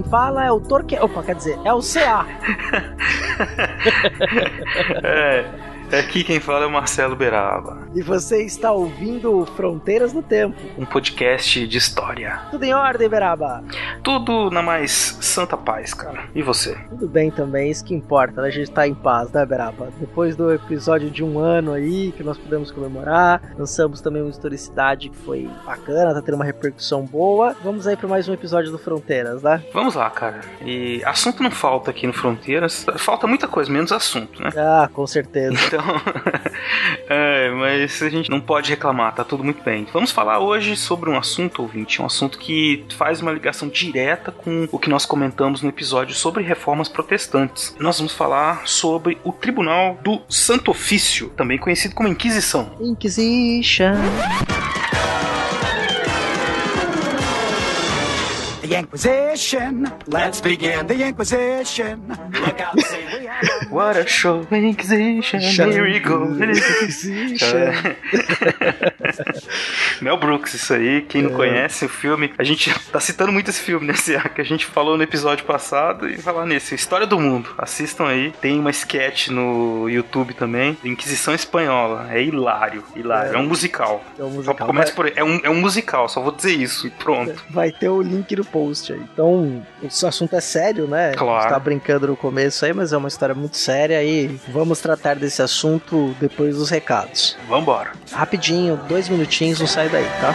Quem fala é o Torque... Opa, quer dizer, é o CA. é. Aqui quem fala é o Marcelo Beraba. E você está ouvindo Fronteiras no Tempo um podcast de história. Tudo em ordem, Beraba? Tudo na mais santa paz, cara. E você? Tudo bem também, isso que importa, né? a gente tá em paz, né, Beraba? Depois do episódio de um ano aí, que nós pudemos comemorar, lançamos também uma historicidade que foi bacana, tá tendo uma repercussão boa. Vamos aí para mais um episódio do Fronteiras, né? Vamos lá, cara. E assunto não falta aqui no Fronteiras. Falta muita coisa, menos assunto, né? Ah, com certeza. Então, é, mas a gente não pode reclamar, tá tudo muito bem. Vamos falar hoje sobre um assunto, ouvinte, um assunto que faz uma ligação direta com o que nós comentamos no episódio sobre reformas protestantes. Nós vamos falar sobre o Tribunal do Santo Ofício, também conhecido como Inquisição. Inquisition. The Inquisition. Let's begin the Inquisition. Look out, What a show, Inquisition, here we go. Mel Brooks, isso aí. Quem não conhece o filme, a gente tá citando muito esse filme, né? Que a gente falou no episódio passado e falar nesse. História do Mundo. Assistam aí. Tem uma sketch no YouTube também. Inquisição Espanhola. É hilário. Hilário. É, um musical. É um musical. Só começa por aí. É um, é um musical, só vou dizer isso e pronto. Vai ter o link no post aí. Então, o assunto é sério, né? Claro. A gente tá brincando no começo aí, mas é uma história muito séria e vamos tratar desse assunto depois dos recados. Vambora. Rapidinho, dois minutinhos, não sai daí, tá?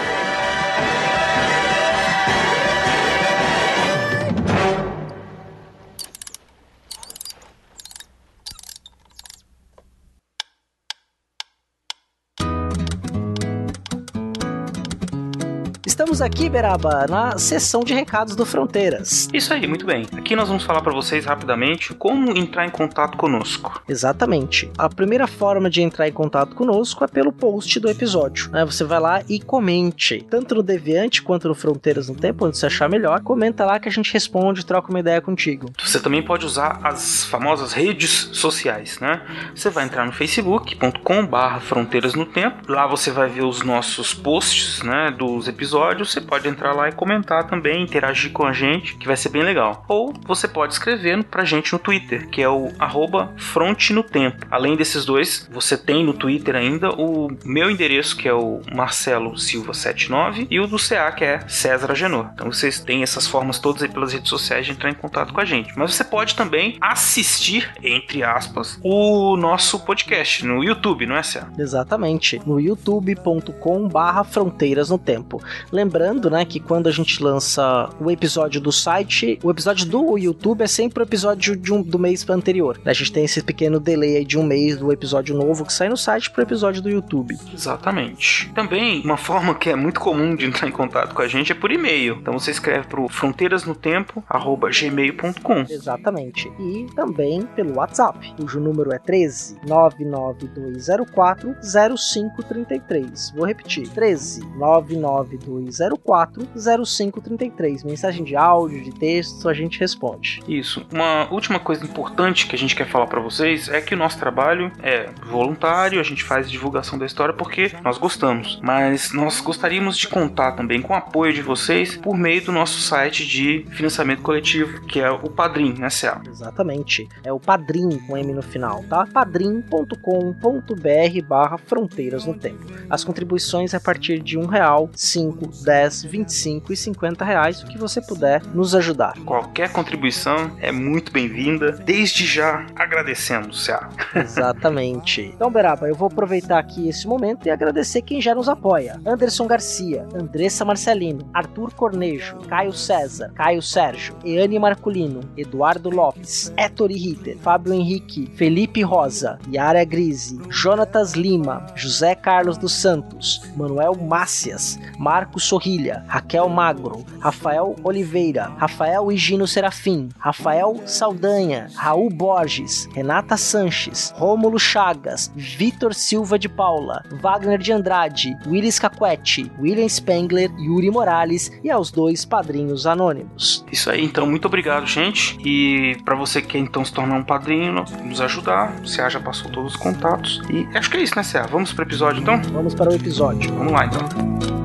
Estamos aqui, Beraba, na sessão de recados do Fronteiras. Isso aí, muito bem. Aqui nós vamos falar para vocês rapidamente como entrar em contato conosco. Exatamente. A primeira forma de entrar em contato conosco é pelo post do episódio. Né? Você vai lá e comente. Tanto no Deviante quanto no Fronteiras no Tempo, onde você achar melhor. Comenta lá que a gente responde, troca uma ideia contigo. Você também pode usar as famosas redes sociais, né? Você vai entrar no facebook.com barra fronteiras no tempo. Lá você vai ver os nossos posts, né, dos episódios. Você pode entrar lá e comentar também, interagir com a gente, que vai ser bem legal. Ou você pode escrever pra gente no Twitter, que é o arroba. Além desses dois, você tem no Twitter ainda o meu endereço, que é o Marcelo Silva79, e o do CA, que é César Agenor. Então vocês têm essas formas todas aí pelas redes sociais de entrar em contato com a gente. Mas você pode também assistir, entre aspas, o nosso podcast no YouTube, não é, Cé? Exatamente. No youtube.com barra fronteiras no tempo. Lembrando, né, que quando a gente lança o episódio do site, o episódio do YouTube é sempre o episódio de um, do mês anterior. A gente tem esse pequeno delay aí de um mês do episódio novo que sai no site pro episódio do YouTube. Exatamente. Também, uma forma que é muito comum de entrar em contato com a gente é por e-mail. Então você escreve pro fronteirasnotempo@gmail.com. Exatamente. E também pelo WhatsApp, cujo número é 13 99204 0533. Vou repetir: 13 99204 0533. Mensagem de áudio, de texto, a gente responde. Isso. Uma última coisa importante que a gente quer falar para vocês é que o nosso trabalho é voluntário, a gente faz divulgação da história porque nós gostamos, mas nós gostaríamos de contar também com o apoio de vocês por meio do nosso site de financiamento coletivo, que é o Padrim, né, Céu? Exatamente. É o Padrim com M no final, tá? padrim.com.br barra fronteiras no tempo. As contribuições é a partir de um real, 5, 10, 25 e 50 reais, o que você puder nos ajudar. Qualquer contribuição é muito bem-vinda. Desde já agradecemos, Cia. Exatamente. Então, Beraba, eu vou aproveitar aqui esse momento e agradecer quem já nos apoia. Anderson Garcia, Andressa Marcelino, Arthur Cornejo, Caio César, Caio Sérgio, Eane Marculino, Eduardo Lopes, Ettore Ritter, Fábio Henrique, Felipe Rosa, Yara Grise, Jonatas Lima, José Carlos dos Santos, Manuel Mácias, Marcos Sorrilha, Raquel Magro, Rafael Oliveira, Rafael Higino Serafim, Rafael Saldanha, Raul Borges, Renata Sanches, Rômulo Chagas, Vitor Silva de Paula, Wagner de Andrade, Willis Caquete, William Spengler, Yuri Morales e aos dois padrinhos anônimos. Isso aí, então, muito obrigado, gente. E para você que quer então se tornar um padrinho, nos ajudar, o Cia já passou todos os contatos. E acho que é isso, né, Cia? Vamos pro episódio então? Vamos para o episódio. Vamos lá então.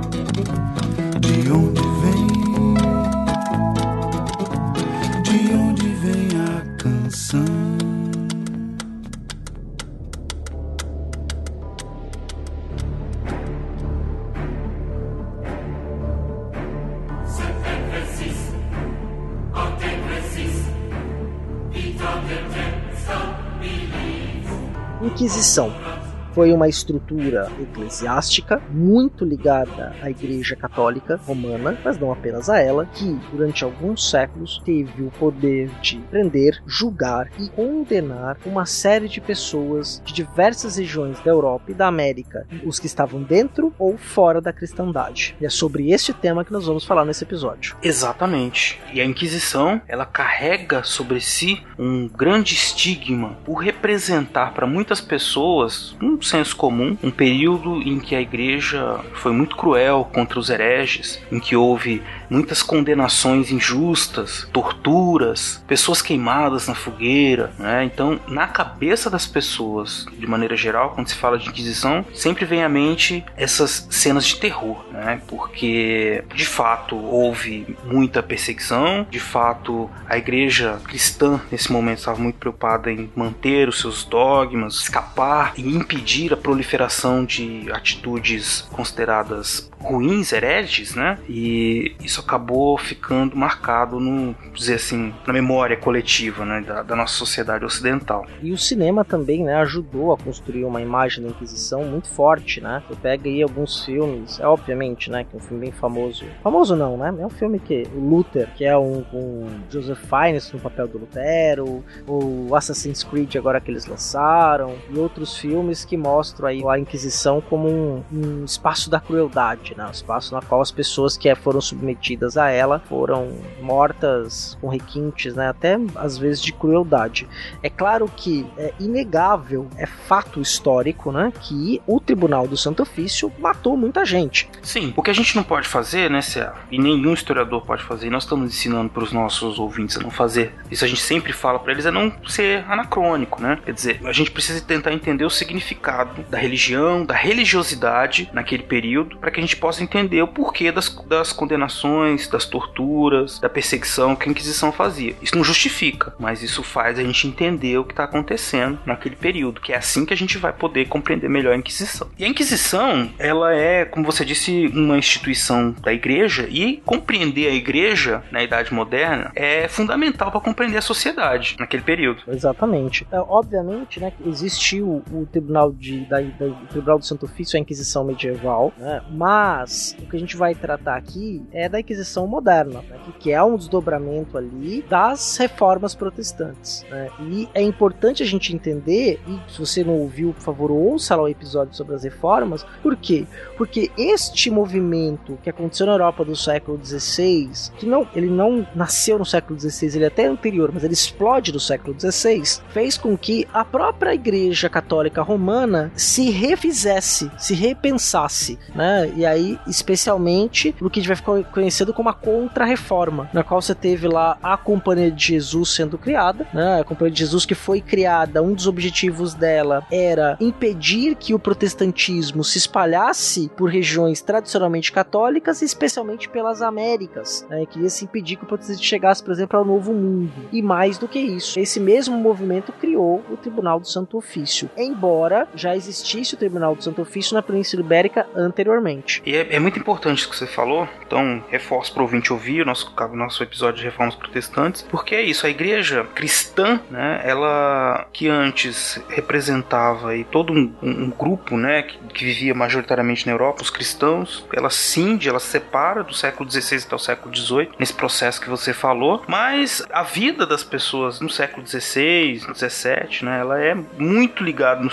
Inquisição foi uma estrutura eclesiástica muito ligada à Igreja Católica Romana, mas não apenas a ela, que durante alguns séculos teve o poder de prender, julgar e condenar uma série de pessoas de diversas regiões da Europa e da América, os que estavam dentro ou fora da cristandade. E é sobre esse tema que nós vamos falar nesse episódio. Exatamente. E a Inquisição, ela carrega sobre si um grande estigma por representar para muitas pessoas um senso comum, um período em que a igreja foi muito cruel contra os hereges, em que houve muitas condenações injustas, torturas, pessoas queimadas na fogueira, né? Então, na cabeça das pessoas, de maneira geral, quando se fala de Inquisição, sempre vem à mente essas cenas de terror, né? Porque de fato houve muita perseguição, de fato a igreja cristã nesse momento estava muito preocupada em manter os seus dogmas, escapar e impedir a proliferação de atitudes consideradas ruins, hereges, né? E isso acabou ficando marcado no, dizer assim, na memória coletiva, né, da, da, nossa sociedade ocidental. E o cinema também, né, ajudou a construir uma imagem da Inquisição muito forte, né? Você pega aí alguns filmes, é obviamente, né, que é um filme bem famoso. Famoso não, né? É um filme que o Luther, que é um com Joseph Fiennes no papel do Lutero, o Assassin's Creed agora que eles lançaram e outros filmes que mostram aí a Inquisição como um, um espaço da crueldade, né? Um espaço na qual as pessoas que foram submetidas a ela foram mortas com requintes, né? Até às vezes de crueldade. É claro que é inegável, é fato histórico, né? Que o Tribunal do Santo Ofício matou muita gente. Sim, o que a gente não pode fazer, né, Cé? E nenhum historiador pode fazer, e nós estamos ensinando para os nossos ouvintes a não fazer. Isso a gente sempre fala para eles é não ser anacrônico, né? Quer dizer, a gente precisa tentar entender o significado da religião, da religiosidade naquele período, para que a gente possa entender o porquê das, das condenações, das torturas, da perseguição que a Inquisição fazia. Isso não justifica, mas isso faz a gente entender o que está acontecendo naquele período, que é assim que a gente vai poder compreender melhor a Inquisição. E a Inquisição, ela é, como você disse, uma instituição da igreja e compreender a igreja na Idade Moderna é fundamental para compreender a sociedade naquele período. Exatamente. É, obviamente, né, existiu o Tribunal de, da, da, o Tribunal do Santo Ofício, a Inquisição medieval, né, mas o que a gente vai tratar aqui é da Inquisição moderna, né, que é um desdobramento ali das reformas protestantes. Né, e é importante a gente entender, e se você não ouviu, por favor, ouça lá o episódio sobre as reformas, por quê? Porque este movimento que aconteceu na Europa do século XVI, que não, ele não nasceu no século XVI, ele é até anterior, mas ele explode no século XVI, fez com que a própria Igreja Católica Romana se refizesse, se repensasse, né? E aí, especialmente, no que vai ficar conhecido como a Contra-Reforma, na qual você teve lá a Companhia de Jesus sendo criada, né? A Companhia de Jesus que foi criada, um dos objetivos dela era impedir que o protestantismo se espalhasse por regiões tradicionalmente católicas, especialmente pelas Américas, né? Queria se impedir que o protestantismo chegasse, por exemplo, ao Novo Mundo. E mais do que isso, esse mesmo movimento criou o Tribunal do Santo Ofício, embora já existisse o Tribunal do Santo Ofício na Península Ibérica anteriormente. E é, é muito importante isso que você falou, então reforço para o ouvinte ouvir o nosso, nosso episódio de Reformas Protestantes, porque é isso, a igreja cristã, né, ela que antes representava aí todo um, um grupo né, que, que, vivia majoritariamente na Europa, os cristãos, ela cinde, ela se separa do século XVI até o século XVIII, nesse processo que você falou, mas a vida das pessoas no século XVI, XVII, né, ela é muito ligada no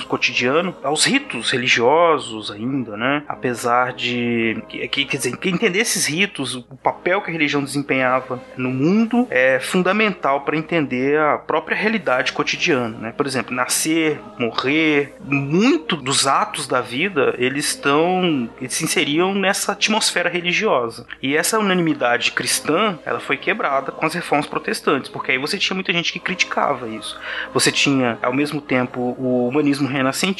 aos ritos religiosos ainda, né, apesar de, que, quer dizer, entender esses ritos, o papel que a religião desempenhava no mundo é fundamental para entender a própria realidade cotidiana, né, por exemplo, nascer, morrer, muito dos atos da vida, eles estão, eles se inseriam nessa atmosfera religiosa. E essa unanimidade cristã, ela foi quebrada com as reformas protestantes, porque aí você tinha muita gente que criticava isso. Você tinha, ao mesmo tempo, o humanismo renascentista,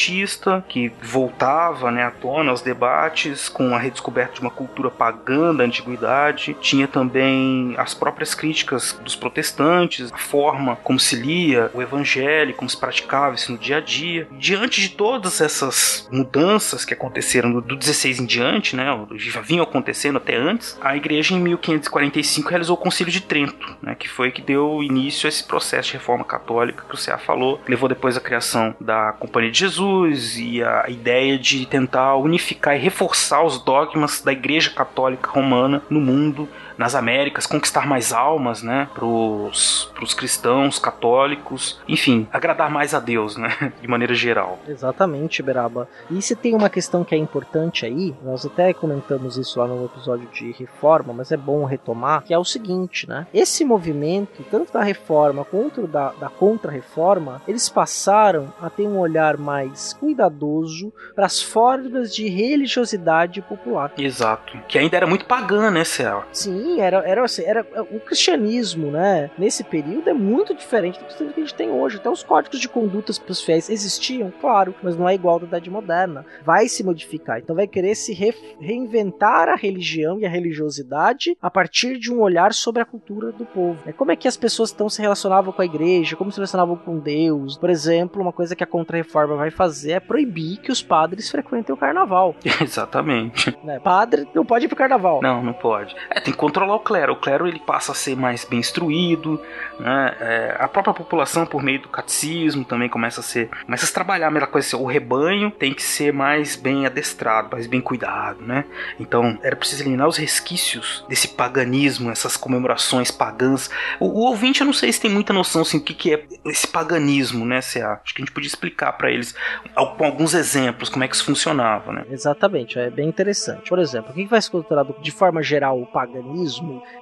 que voltava né, à tona aos debates com a redescoberta de uma cultura pagã da antiguidade. Tinha também as próprias críticas dos protestantes, a forma como se lia o evangelho, como se praticava isso no dia a dia. Diante de todas essas mudanças que aconteceram do 16 em diante, né, já vinham acontecendo até antes, a igreja em 1545 realizou o Concílio de Trento, né, que foi que deu início a esse processo de reforma católica que o CA falou, levou depois à criação da Companhia de Jesus e a ideia de tentar unificar e reforçar os dogmas da Igreja Católica Romana no mundo nas Américas, conquistar mais almas, né, pros, pros cristãos católicos, enfim, agradar mais a Deus, né, de maneira geral. Exatamente, Beraba. E se tem uma questão que é importante aí, nós até comentamos isso lá no episódio de reforma, mas é bom retomar, que é o seguinte, né, esse movimento, tanto da reforma quanto da, da contra-reforma, eles passaram a ter um olhar mais cuidadoso para as formas de religiosidade popular. Exato. Que ainda era muito pagã, né, Céu? Sim, era, era, assim, era o cristianismo, né? Nesse período é muito diferente do cristianismo que a gente tem hoje. Até os códigos de condutas para os fiéis existiam, claro, mas não é igual da idade moderna. Vai se modificar. Então vai querer se re reinventar a religião e a religiosidade a partir de um olhar sobre a cultura do povo. É como é que as pessoas então se relacionavam com a igreja, como se relacionavam com Deus. Por exemplo, uma coisa que a Contra-Reforma vai fazer é proibir que os padres frequentem o carnaval. Exatamente. Né? Padre não pode ir pro carnaval. Não, não pode. É, tem que controlar o clero. O clero ele passa a ser mais bem instruído, né? É, a própria população por meio do catecismo também começa a ser, começa a trabalhar mesma coisa. Assim, o rebanho tem que ser mais bem adestrado, mais bem cuidado, né? Então era preciso eliminar os resquícios desse paganismo, essas comemorações pagãs. O, o ouvinte eu não sei se tem muita noção assim, o que, que é esse paganismo, né? Acho que a gente podia explicar para eles com alguns exemplos como é que isso funcionava, né? Exatamente, é bem interessante. Por exemplo, o que vai ser considerado de forma geral o paganismo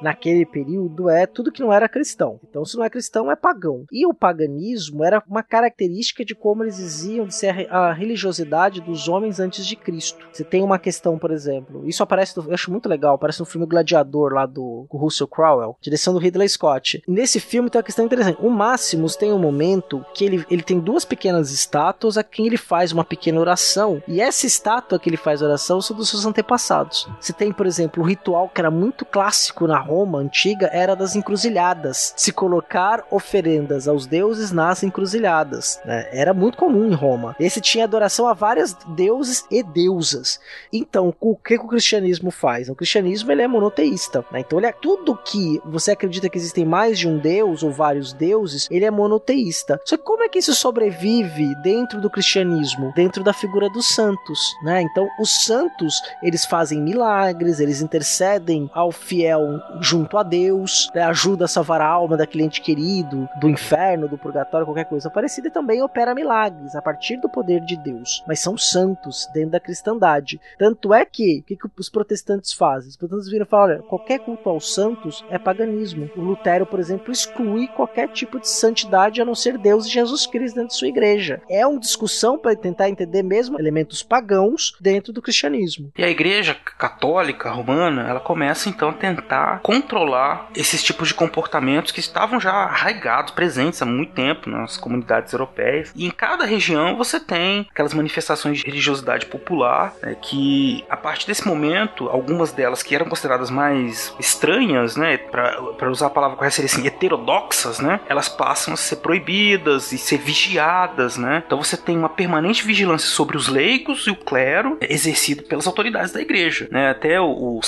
naquele período é tudo que não era cristão. Então, se não é cristão, é pagão. E o paganismo era uma característica de como eles diziam de ser a religiosidade dos homens antes de Cristo. Você tem uma questão, por exemplo, isso aparece, eu acho muito legal, aparece no filme Gladiador lá do, Russell Crowe, direção do Ridley Scott. Nesse filme tem uma questão interessante. O Máximos tem um momento que ele, ele tem duas pequenas estátuas a quem ele faz uma pequena oração. E essa estátua que ele faz oração são dos seus antepassados. Você tem, por exemplo, o ritual que era muito clássico na Roma antiga era das encruzilhadas. Se colocar oferendas aos deuses nas encruzilhadas. Né? Era muito comum em Roma. Esse tinha adoração a vários deuses e deusas. Então, o que o cristianismo faz? O cristianismo ele é monoteísta. Né? Então, ele é tudo que você acredita que existem mais de um deus ou vários deuses, ele é monoteísta. Só que como é que isso sobrevive dentro do cristianismo? Dentro da figura dos santos. Né? Então, os santos eles fazem milagres, eles intercedem ao fiel junto a Deus, né? ajuda a salvar a alma daquele ente querido, do inferno, do purgatório, qualquer coisa parecida, e também opera milagres a partir do poder de Deus. Mas são santos dentro da cristandade. Tanto é que, o que, que os protestantes fazem? Os protestantes viram e falam: olha, qualquer culto aos santos é paganismo. O Lutero, por exemplo, exclui qualquer tipo de santidade a não ser Deus e Jesus Cristo dentro de sua igreja. É uma discussão para tentar entender mesmo elementos pagãos dentro do cristianismo. E a igreja católica romana, ela começa então a tentar controlar esses tipos de comportamentos que estavam já arraigados, presentes há muito tempo nas comunidades europeias. E em cada região você tem aquelas manifestações de religiosidade popular né, que, a partir desse momento, algumas delas que eram consideradas mais estranhas, né, para usar a palavra correta seria assim, heterodoxas, né, elas passam a ser proibidas e ser vigiadas, né. Então você tem uma permanente vigilância sobre os leigos e o clero exercido pelas autoridades da igreja, né? Até o, o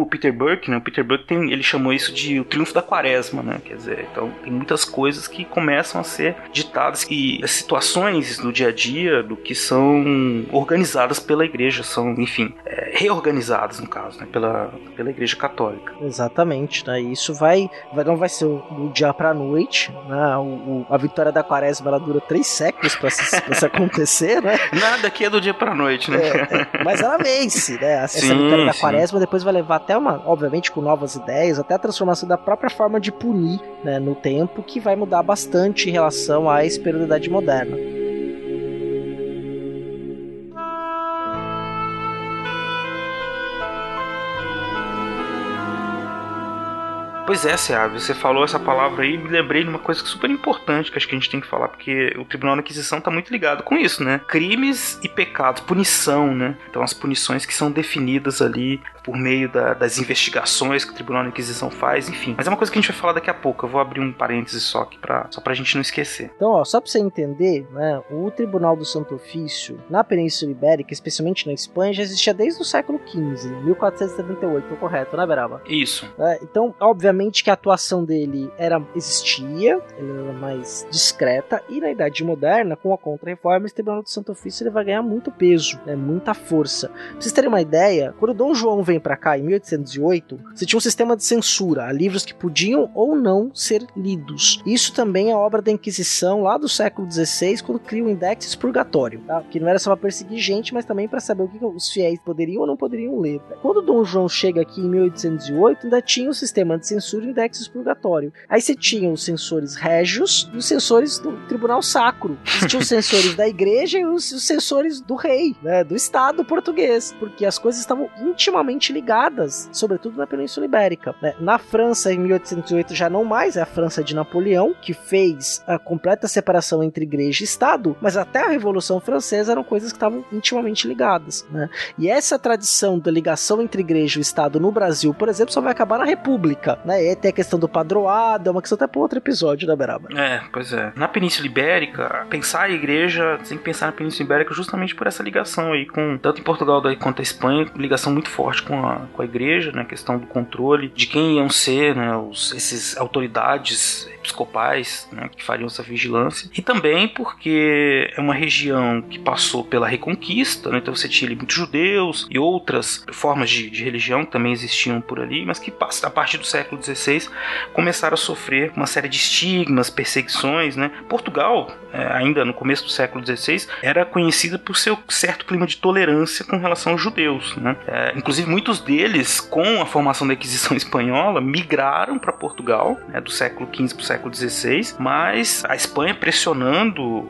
o Peter Burke, né? O Peter Burke tem, ele chamou isso de o triunfo da quaresma, né? Quer dizer, então tem muitas coisas que começam a ser ditadas e as situações do dia a dia do que são organizadas pela igreja, são, enfim, é, reorganizadas no caso, né? Pela, pela igreja católica. Exatamente, né? Isso vai, vai não vai ser do dia pra noite, né? O, o, a vitória da quaresma ela dura três séculos pra se, pra se acontecer, né? Nada aqui é do dia pra noite, né? É, é, mas ela vence, né? Essa Sim, vitória da sim. quaresma depois vai levar até uma, obviamente com novas ideias, até a transformação da própria forma de punir né, no tempo, que vai mudar bastante em relação à esperanidade moderna. Pois é, Seab, você falou essa palavra aí, me lembrei de uma coisa super importante que acho que a gente tem que falar, porque o Tribunal da Inquisição está muito ligado com isso, né? Crimes e pecados, punição, né? Então as punições que são definidas ali por meio da- das investigações que o Tribunal da Inquisição faz, enfim. Mas é uma coisa que a gente vai falar daqui a pouco, eu vou abrir um parêntese só aqui pra, só pra gente não esquecer. Então, ó, só pra você entender, né, o Tribunal do Santo Ofício, na Península Ibérica, especialmente na Espanha, já existia desde o século XV, 1478, tô correto, né, Beraba? Isso. É, então, obviamente que a atuação dele era existia, ele era mais discreta, e na Idade Moderna, com a Contra-Reforma, esse Tribunal do Santo Ofício ele vai ganhar muito peso, né, muita força. Pra vocês terem uma ideia, quando Dom João vem pra cá, em 1808, você tinha um sistema de censura, a livros que podiam ou não ser lidos. Isso também é obra da Inquisição, lá do século XVI, quando cria o Index Expurgatório, tá? que não era só pra perseguir gente, mas também para saber o que os fiéis poderiam ou não poderiam ler. Quando Dom João chega aqui em 1808, ainda tinha o sistema de censura Index Expurgatório. Aí você tinha os censores régios e os censores do Tribunal Sacro. Tinha os censores da igreja e os, os censores do rei, né, do Estado português, porque as coisas estavam intimamente ligadas, sobretudo na Península Ibérica. né. Na França, em 1808, já não mais é a França de Napoleão, que fez a completa separação entre igreja e Estado, mas até a Revolução Francesa eram coisas que estavam intimamente ligadas. Né? E essa tradição da ligação entre igreja e Estado no Brasil, por exemplo, só vai acabar na República. Né? E aí tem a questão do padroado, é uma questão até para outro episódio da Beraba. É, pois é. Na Península Ibérica, pensar a igreja, tem que pensar na Península Ibérica justamente por essa ligação aí com, tanto em Portugal quanto a Espanha, ligação muito forte com a, com a igreja, né, questão do controle, de quem iam ser, né, os, esses autoridades episcopais, né, que fariam essa vigilância, e também porque é uma região que passou pela Reconquista, né, então você tinha ali muitos judeus e outras formas de, de religião que também existiam por ali, mas que a partir do século XVI começaram a sofrer uma série de estigmas, perseguições, né. Portugal, é, ainda no começo do século XVI, era conhecida por seu certo clima de tolerância com relação aos judeus, né. É, inclusive muitos deles, com a formação da Inquisição espanhola, migraram para Portugal, né, do século XV para o século XVI, mas a Espanha pressionando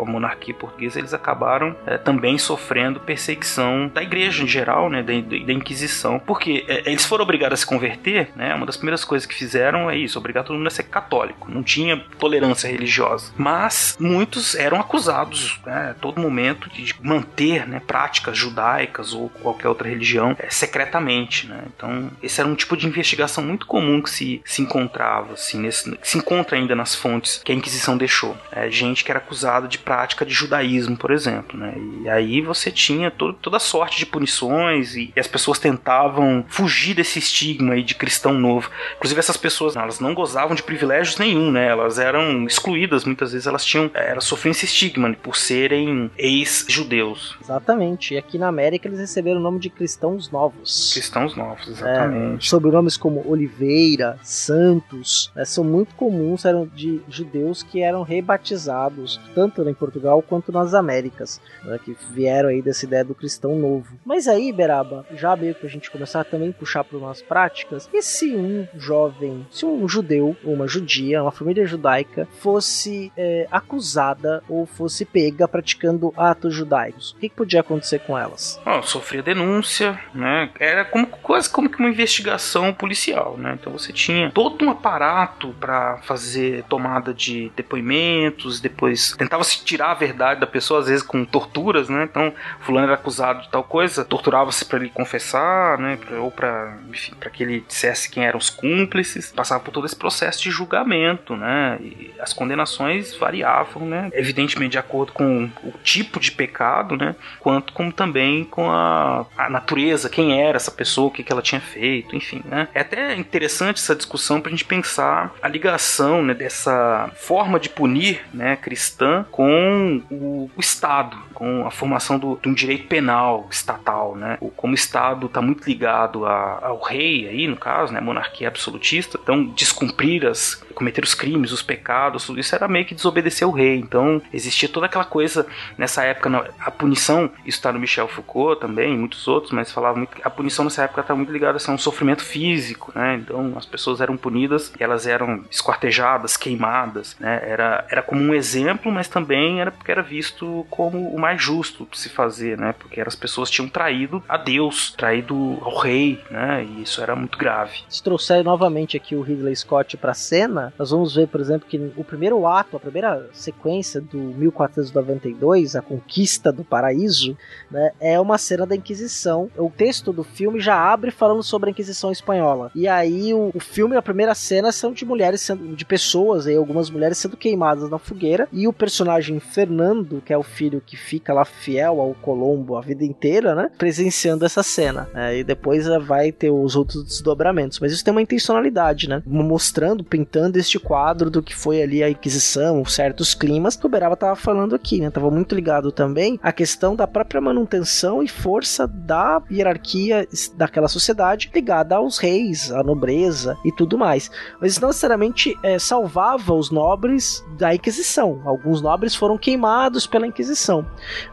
a monarquia portuguesa, eles acabaram é, também sofrendo perseguição da igreja em geral, né, da, da Inquisição, porque é, eles foram obrigados a se converter, né, uma das primeiras coisas que fizeram é isso, obrigar todo mundo a ser católico, não tinha tolerância religiosa, mas muitos eram acusados, né, a todo momento de manter, né, práticas judaicas ou qualquer outra religião é, secretamente, né, então esse era um tipo de investigação muito comum que se, se encontrava, assim, nesse, se encontra ainda nas fontes que a Inquisição deixou, é, gente que era acusada de prática de judaísmo, por exemplo, né? E aí você tinha todo, toda sorte de punições e, e, as pessoas tentavam fugir desse estigma aí de cristão novo. Inclusive essas pessoas, elas não gozavam de privilégios nenhum, né? Elas eram excluídas, muitas vezes elas tinham, elas sofriam esse estigma né? por serem ex-judeus. Exatamente. E aqui na América eles receberam o nome de cristãos novos. Cristãos novos, exatamente. É, sobrenomes como Oliveira, Santos, né, são muito comuns, eram de judeus que eram rebatizados, tanto em Portugal quanto nas Américas, né, que vieram aí dessa ideia do cristão novo. Mas aí, Beraba, já meio que a gente começar a também puxar para umas práticas, e se um jovem, se um judeu uma judia, uma família judaica, fosse é, acusada ou fosse pega praticando atos judaicos, o que, que podia acontecer com elas? Oh, sofria denúncia, né? Era como, quase como que uma investigação policial, né? Então você tinha todo um aparato para fazer tomada de depoimentos, depois tentava se tirar a verdade da pessoa, às vezes com torturas, né? Então, fulano era acusado de tal coisa, torturava-se para ele confessar, né? Ou para, enfim, para que ele dissesse quem eram os cúmplices. Passava por todo esse processo de julgamento, né? E as condenações variavam, né? Evidentemente de acordo com o tipo de pecado, né? Quanto como também com a, a natureza, quem era essa pessoa, o que, que ela tinha feito, enfim, né? É até interessante essa discussão para a gente pensar a ligação né, dessa forma de punir né, cristã com o, o Estado, com a formação do, de um direito penal estatal, né? Como o Estado está muito ligado a, ao rei aí, no caso, né? Monarquia absolutista, então descumprir as, cometer os crimes, os pecados, tudo isso era meio que desobedecer o rei. Então existia toda aquela coisa nessa época, a punição, isso está no Michel Foucault também, muitos outros, mas falava muito a punição nessa época está muito ligada a um sofrimento físico, né? Então as pessoas eram punidas, elas eram esquartejadas, queimadas, né? Era, era como um exemplo, mas também era porque era visto como o mais justo de se fazer, né? Porque as pessoas tinham traído a Deus, traído ao rei, né? E isso era muito grave. Se trouxer novamente aqui o Ridley Scott para cena, nós vamos ver, por exemplo, que o primeiro ato, a primeira sequência do 1492, a conquista do paraíso, né, é uma cena da Inquisição. O texto do filme já abre falando sobre a Inquisição espanhola. E aí o, o filme, a primeira cena são de mulheres sendo, de pessoas, aí, algumas mulheres sendo queimadas na fogueira e o personagem Fernando, que é o filho que fica lá fiel ao Colombo a vida inteira, né, presenciando essa cena. É, e depois vai ter os outros desdobramentos. Mas isso tem uma intencionalidade, né, mostrando, pintando este quadro do que foi ali a Inquisição, certos climas que o Beraba tava falando aqui, né, tava muito ligado também à questão da própria manutenção e força da hierarquia daquela sociedade ligada aos reis, à nobreza e tudo mais. Mas não necessariamente é, salvava os nobres da Inquisição. Alguns nobres foram queimados pela Inquisição,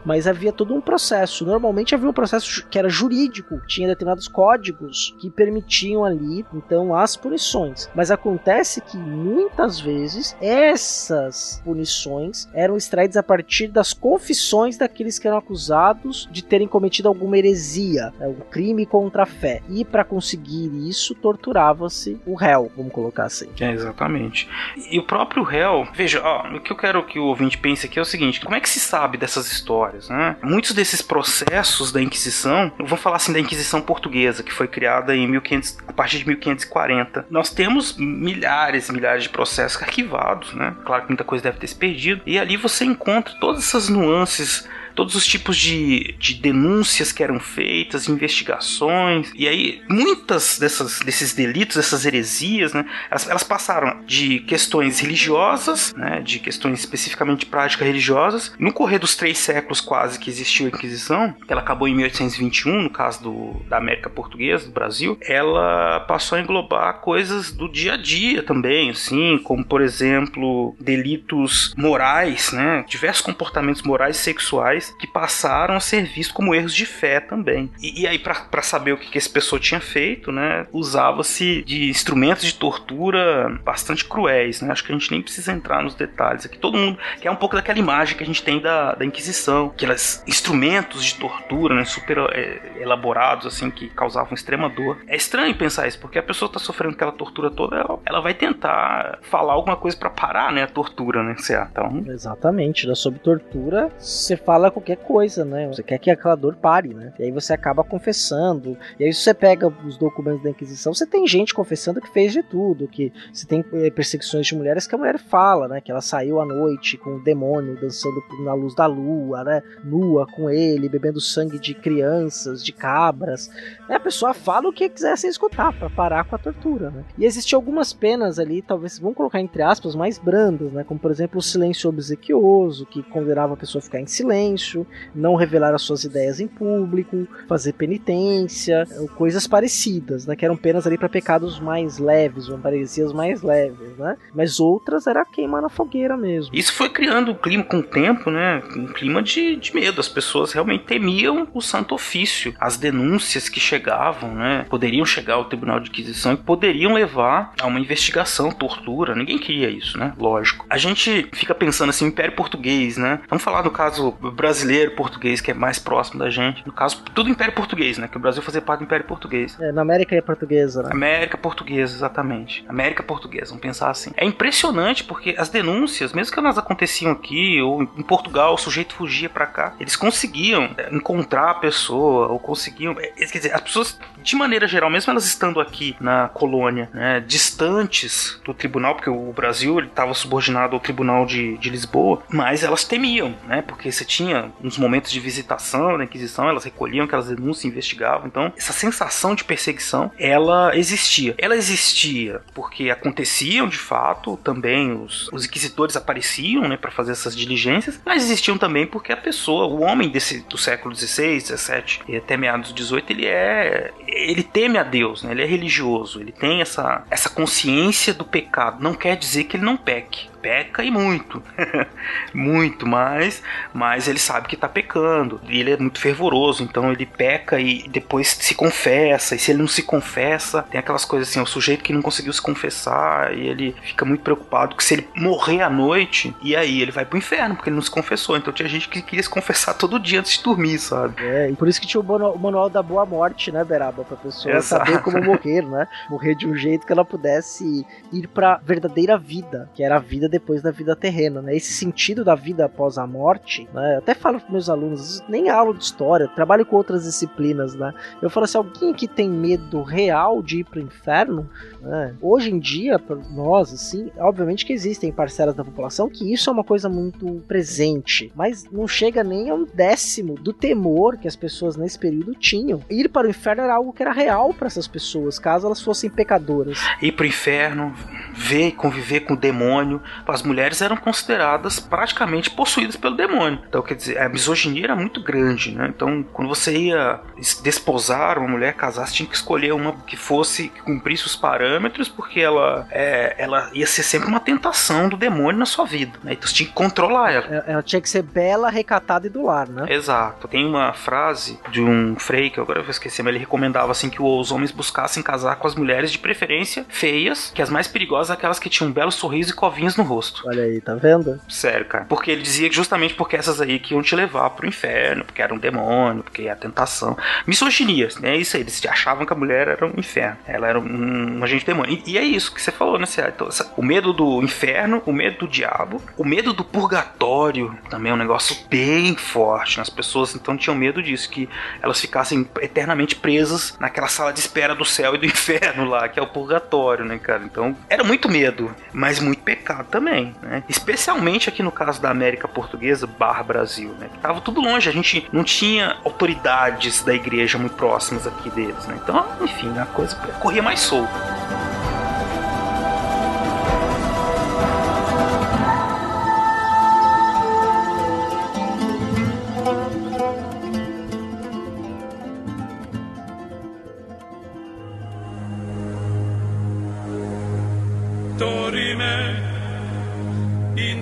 mas havia todo um processo. Normalmente havia um processo que era jurídico, tinha determinados códigos que permitiam ali, então, as punições. Mas acontece que muitas vezes essas punições eram extraídas a partir das confissões daqueles que eram acusados de terem cometido alguma heresia, né, um crime contra a fé. E para conseguir isso, torturava-se o réu, vamos colocar assim. É, exatamente. E o próprio réu, veja, ó, o que eu quero que o ouvinte pense aqui é o seguinte: como é que se sabe dessas histórias, né? Muitos desses processos da Inquisição, vou falar assim da Inquisição portuguesa, que foi criada em 1500, a partir de 1540. Nós temos milhares e milhares de processos arquivados, né? Claro que muita coisa deve ter se perdido. E ali você encontra todas essas nuances todos os tipos de, de denúncias que eram feitas, investigações. E aí, muitas dessas, desses delitos, dessas heresias, né, elas, elas passaram de questões religiosas, né, de questões especificamente práticas religiosas. No correr dos três séculos quase que existiu a Inquisição, ela acabou em 1821, no caso do, da América Portuguesa, do Brasil, ela passou a englobar coisas do dia a dia também, assim, como por exemplo, delitos morais, né, diversos comportamentos morais e sexuais que passaram a ser vistos como erros de fé também. E, e aí, para saber o que, que esse pessoa tinha feito, né, usava-se de instrumentos de tortura bastante cruéis, né? Acho que a gente nem precisa entrar nos detalhes aqui. Todo mundo quer um pouco daquela imagem que a gente tem da, da Inquisição, aqueles instrumentos de tortura, né, super é, elaborados, assim, que causavam extrema dor. É estranho pensar isso, porque a pessoa está sofrendo aquela tortura toda, ela, ela vai tentar falar alguma coisa para parar, né, a tortura, né? Então... Exatamente, da sob tortura, você fala qualquer coisa, né? Você quer que aquela dor pare, né? E aí você acaba confessando. E aí você pega os documentos da Inquisição, você tem gente confessando que fez de tudo, que você tem eh, perseguições de mulheres que a mulher fala, né? Que ela saiu à noite com o demônio dançando na luz da lua, né? Nua com ele, bebendo sangue de crianças, de cabras. E a pessoa fala o que quiser sem escutar, para parar com a tortura, né? E existiam algumas penas ali, talvez, vamos colocar entre aspas, mais brandas, né? Como por exemplo o silêncio obsequioso, que condenava a pessoa a ficar em silêncio não revelar as suas ideias em público, fazer penitência, coisas parecidas, né? Que eram penas ali para pecados mais leves, ou parecias mais leves, né? Mas outras era queimar na fogueira mesmo. Isso foi criando um clima com o tempo, né? Um clima de, de medo. As pessoas realmente temiam o santo ofício. As denúncias que chegavam, né? Poderiam chegar ao Tribunal de Inquisição e poderiam levar a uma investigação, tortura. Ninguém queria isso, né? Lógico. A gente fica pensando assim, Império Português, né? Vamos falar do caso brasileiro brasileiro, português, que é mais próximo da gente. No caso, tudo Império Português, né? Que o Brasil fazia parte do Império Português. É, na América é portuguesa, né? América Portuguesa, exatamente. América Portuguesa, vamos pensar assim. É impressionante porque as denúncias, mesmo que elas aconteciam aqui ou em Portugal, o sujeito fugia para cá, eles conseguiam é, encontrar a pessoa ou conseguiam. É, quer dizer, as pessoas, de maneira geral, mesmo elas estando aqui na colônia, né, distantes do tribunal, porque o Brasil estava subordinado ao tribunal de, de Lisboa, mas elas temiam, né? Porque você tinha uns momentos de visitação da Inquisição, elas recolhiam aquelas denúncias, investigavam. Então, essa sensação de perseguição, ela existia. Ela existia porque aconteciam de fato também os, os inquisitores apareciam, né, para fazer essas diligências, mas existiam também porque a pessoa, o homem desse do século XVI, XVII e até meados do XVIII, ele é ele teme a Deus, né? Ele é religioso, ele tem essa essa consciência do pecado. Não quer dizer que ele não peque peca e muito. muito, mas, mas ele sabe que tá pecando. E ele é muito fervoroso, então ele peca e depois se confessa. E se ele não se confessa, tem aquelas coisas assim: o sujeito que não conseguiu se confessar e ele fica muito preocupado que se ele morrer à noite, e aí ele vai pro inferno porque ele não se confessou. Então tinha gente que queria se confessar todo dia antes de dormir, sabe? É, e por isso que tinha o manual, da boa morte, né, Beraba? Pra pessoa Exato. saber como morrer, né? Morrer de um jeito que ela pudesse ir pra verdadeira vida, que era a vida depois da vida terrena, né? Esse sentido da vida após a morte, né? Até falo para meus alunos, nem aula de história, trabalho com outras disciplinas, né? Eu falo assim, alguém que tem medo real de ir pro inferno, né? Hoje em dia, para nós, assim, obviamente que existem parcelas da população que isso é uma coisa muito presente, mas não chega nem a um décimo do temor que as pessoas nesse período tinham. Ir para o inferno era algo que era real para essas pessoas, caso elas fossem pecadoras. Ir pro inferno, ver e conviver com o demônio, as mulheres eram consideradas praticamente possuídas pelo demônio. Então, quer dizer, a misoginia era muito grande, né? Então, quando você ia desposar uma mulher, casar, você tinha que escolher uma que fosse, que cumprisse os parâmetros, porque ela, é, ela ia ser sempre uma tentação do demônio na sua vida, né? Então, você tinha que controlar ela. Ela tinha que ser bela, recatada e do lar, né? Exato. Tem uma frase de um frei, que agora eu vou esquecer, mas ele recomendava, assim, que os homens buscassem casar com as mulheres de preferência feias, que as mais perigosas aquelas que tinham um belo sorriso e covinhas no rosto. Olha aí, tá vendo? Sério, cara. Porque ele dizia justamente porque essas aí que iam te levar pro inferno, porque era um demônio, porque a tentação. Misoginia, né? Isso aí, eles achavam que a mulher era um inferno. Ela era um, um agente demônio. E, e, é isso que você falou, né? Então, o medo do inferno, o medo do diabo, o medo do purgatório também é um negócio bem forte. Né? As pessoas então tinham medo disso, que elas ficassem eternamente presas naquela sala de espera do céu e do inferno lá, que é o purgatório, né, cara? Então era muito medo, mas muito pecado também né? Especialmente aqui no caso da América Portuguesa barra Brasil, né? Que tava tudo longe, a gente não tinha autoridades da igreja muito próximas aqui deles, né? Então, enfim, a coisa corria mais solta.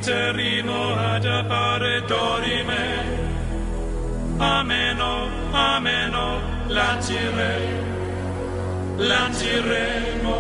Interrimo ad appare dorime. Ameno, ameno, lancire, lanciremo,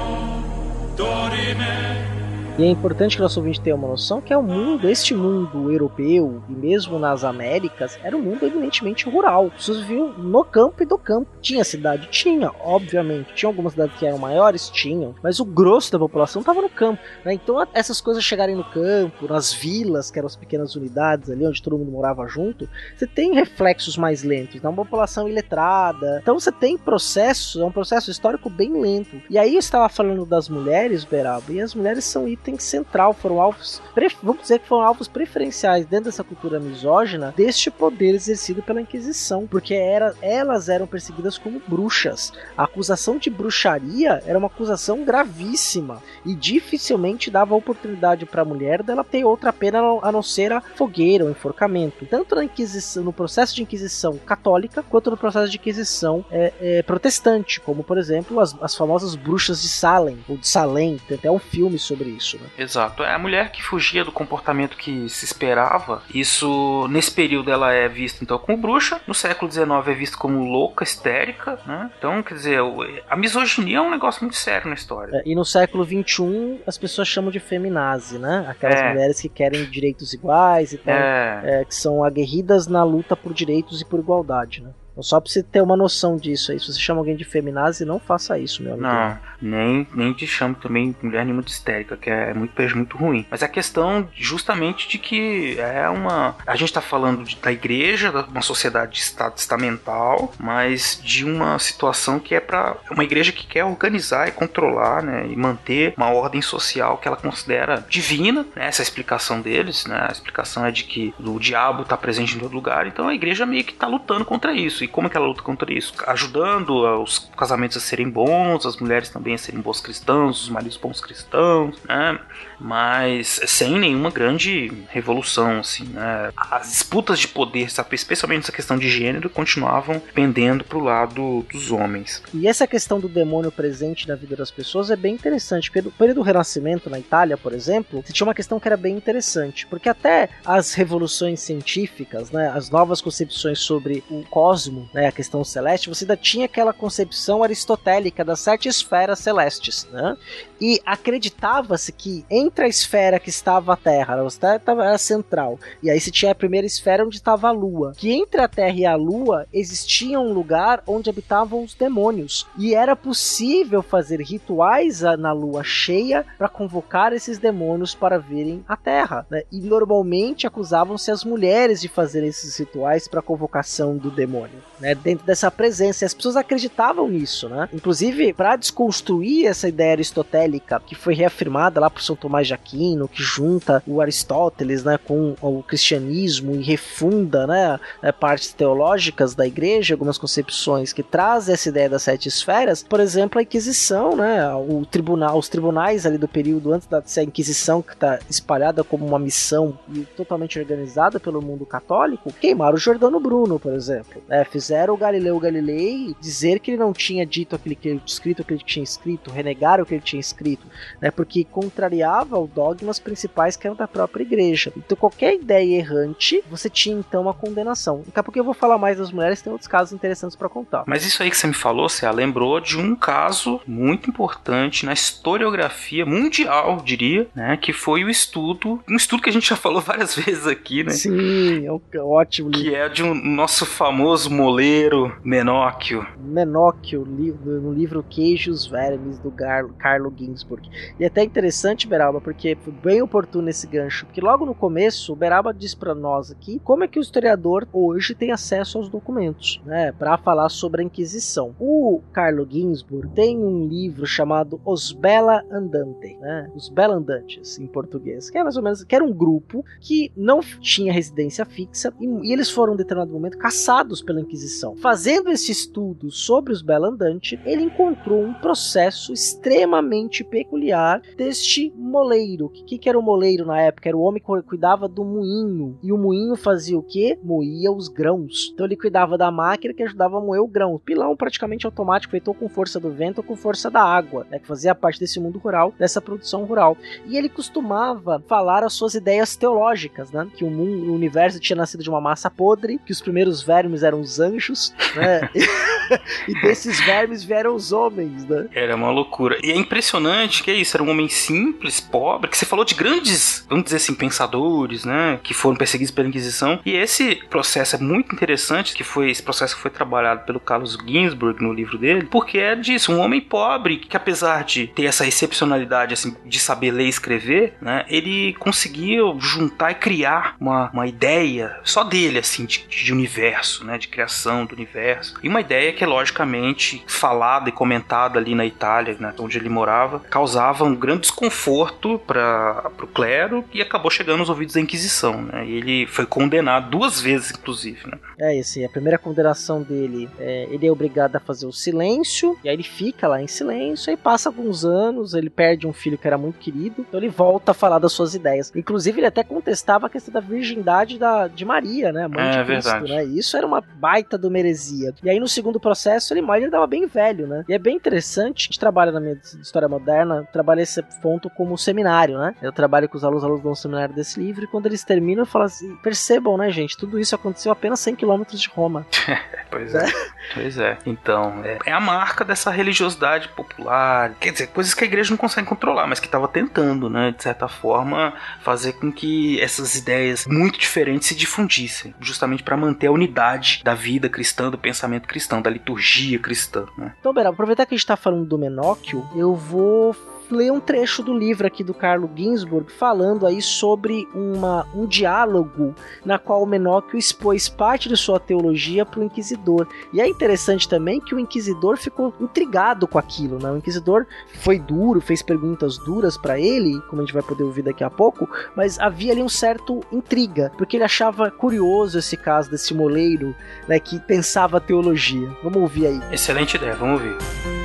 dorime. E é importante que o nosso ouvinte tenha uma noção que é o mundo, este mundo europeu e mesmo nas Américas, era um mundo eminentemente rural. As pessoas viviam no campo e do campo. Tinha cidade? Tinha, obviamente. Tinha algumas cidades que eram maiores? Tinham. Mas o grosso da população estava no campo. Né? Então essas coisas chegarem no campo, nas vilas, que eram as pequenas unidades ali onde todo mundo morava junto, você tem reflexos mais lentos. Né? Uma população iletrada. Então você tem processos, é um processo histórico bem lento. E aí eu estava falando das mulheres, Beraba, e as mulheres são item central, foram alvos, vamos dizer que foram alvos preferenciais dentro dessa cultura misógina deste poder exercido pela Inquisição, porque era, elas eram perseguidas como bruxas. A acusação de bruxaria era uma acusação gravíssima e dificilmente dava oportunidade para a mulher dela ter outra pena a não ser a fogueira, o enforcamento. Tanto na Inquisição, no processo de Inquisição católica, quanto no processo de Inquisição é, é, protestante, como por exemplo as, as famosas bruxas de Salem, ou de Salem, tem até um filme sobre isso. Né? Exato. É a mulher que fugia do comportamento que se esperava. Isso, nesse período, ela é vista então como bruxa. No século XIX é vista como louca, histérica. Né? Então, quer dizer, a misoginia é um negócio muito sério na história. É, e no século XXI as pessoas chamam de feminazi, né? Aquelas É. mulheres que querem direitos iguais e tal. É. é, que são aguerridas na luta por direitos e por igualdade, né? Então, só pra você ter uma noção disso aí, se você chama alguém de feminazi, não faça isso, meu amigo. Não, nem, nem te chamo também mulher nenhuma de histérica, que é muito, muito ruim. Mas a questão justamente de que é uma. A gente tá falando de- da igreja, de uma sociedade de estado estamental, mas de uma situação que é para uma igreja que quer organizar e controlar, né? E manter uma ordem social que ela considera divina, né? Essa é explicação deles, né? A explicação é de que o diabo tá presente em todo lugar, então a igreja meio que tá lutando contra isso. E como é que ela luta contra isso? Ajudando os casamentos a serem bons, as mulheres também a serem bons cristãos, os maridos bons cristãos, né? Mas sem nenhuma grande revolução, assim, né? As disputas de poder, especialmente essa questão de gênero, continuavam pendendo pro lado dos homens. E essa questão do demônio presente na vida das pessoas é bem interessante, no período do Renascimento, na Itália, por exemplo, tinha uma questão que era bem interessante, porque até as revoluções científicas, né, as novas concepções sobre o cosmo, né, a questão celeste, você ainda tinha aquela concepção aristotélica das sete esferas celestes, né? E acreditava-se que entre a esfera que estava a Terra, a Terra estava- era central, e aí você tinha a primeira esfera onde estava a Lua, que entre a Terra e a Lua existia um lugar onde habitavam os demônios, e era possível fazer rituais na Lua cheia para convocar esses demônios para virem à Terra, né? E normalmente acusavam-se as mulheres de fazer esses rituais para convocação do demônio, né? Dentro dessa presença, e as pessoas acreditavam nisso, né? Inclusive, para desconstruir essa ideia aristotélica que foi reafirmada lá por São Tomás de Aquino, que junta o Aristóteles, né, com o cristianismo e refunda, né, eh, partes teológicas da igreja, algumas concepções que trazem essa ideia das sete esferas, por exemplo, a Inquisição, né, o tribunal, os tribunais ali do período antes da Inquisição, que está espalhada como uma missão e totalmente organizada pelo mundo católico, queimaram o Jordano Bruno, por exemplo. né, fizeram o Galileu Galilei dizer que ele não tinha dito aquele que ele escrito aquilo que tinha escrito, renegaram o que ele tinha escrito, né, porque contrariava os dogmas principais que eram da própria igreja. Então qualquer ideia errante, você tinha então uma condenação. Daqui a pouco eu vou falar mais das mulheres, tem outros casos interessantes para contar. Mas isso aí que você me falou, você lembrou de um caso muito importante na historiografia mundial, diria, né? Que foi o estudo, um estudo que a gente já falou várias vezes aqui, né? Sim, é um ótimo livro. Que é de um nosso famoso moleiro Menóquio. Menóquio, no livro Queijos Vermes, do Carlo Ginsburg. E é até interessante, Porque foi bem oportuno esse gancho, porque logo no começo, o Beraba diz para nós aqui como é que o historiador hoje tem acesso aos documentos, né, para falar sobre a Inquisição. O Carlo Ginsburg tem um livro chamado Os Bella Andante, né, Os Bella Andantes, em português, que é mais ou menos, que era um grupo que não tinha residência fixa e, e eles foram, em determinado momento, caçados pela Inquisição. Fazendo esse estudo sobre os Bella Andante, ele encontrou um processo extremamente peculiar deste moleiro. O que, que era o moleiro na época? Era o homem que cuidava do moinho. E o moinho fazia o quê? Moía os grãos. Então ele cuidava da máquina que ajudava a moer o grão. O pilão praticamente automático, feito com força do vento ou com força da água, né, que fazia parte desse mundo rural, dessa produção rural. E ele costumava falar as suas ideias teológicas, né? Que o, mundo, o universo tinha nascido de uma massa podre, que os primeiros vermes eram os anjos, né? e desses vermes vieram os homens, né? Era uma loucura. E é impressionante que é isso, era um homem simples, pobre, que você falou de grandes, vamos dizer assim, pensadores, né, que foram perseguidos pela Inquisição. E esse processo é muito interessante, que foi esse processo que foi trabalhado pelo Carlos Ginsburg no livro dele, porque é disso, um homem pobre que apesar de ter essa excepcionalidade assim de saber ler e escrever, né, ele conseguiu juntar e criar uma, uma ideia só dele assim de, de universo, né, de criação do universo. E uma ideia que é logicamente falada e comentada ali na Itália, né, onde ele morava, causava um grande desconforto para o clero e acabou chegando aos ouvidos da Inquisição. Né, e ele foi condenado duas vezes, inclusive. Né. É esse, a primeira condenação dele, é, ele é obrigado a fazer o silêncio, e aí ele fica lá em silêncio, aí passa alguns anos, ele perde um filho que era muito querido, então ele volta a falar das suas ideias. Inclusive, ele até contestava a questão da virgindade da, de Maria, né, a mãe É, de Cristo, verdade. né, e isso era uma baita do meresia. E aí no segundo processo ele morre, ele tava bem velho, né? E é bem interessante, a gente trabalha na minha história moderna, trabalha esse ponto como seminário, né? Eu trabalho com os alunos, alunos do seminário desse livro, e quando eles terminam, eu falo assim, percebam, né, gente, tudo isso aconteceu apenas 100 quilômetros de Roma. pois é. pois é. Então, é, é, a marca dessa religiosidade popular, quer dizer, coisas que a igreja não consegue controlar, mas que estava tentando, né, de certa forma, fazer com que essas ideias muito diferentes se difundissem, justamente para manter a unidade da vida cristã, do pensamento cristão, da liturgia cristã, né? Então, Bera, aproveitar que a gente está falando do Menóquio, eu vou ler um trecho do livro aqui do Carlo Ginsburg falando aí sobre uma, um diálogo na qual o Menóquio expôs parte de sua teologia para o inquisidor. E é interessante também que o inquisidor ficou intrigado com aquilo, né? O inquisidor foi duro, fez perguntas duras para ele, como a gente vai poder ouvir daqui a pouco, mas havia ali um certo intriga, porque ele achava curioso esse caso desse moleiro, né, que pensava teologia. Vamos ouvir aí. Excelente ideia, vamos ouvir.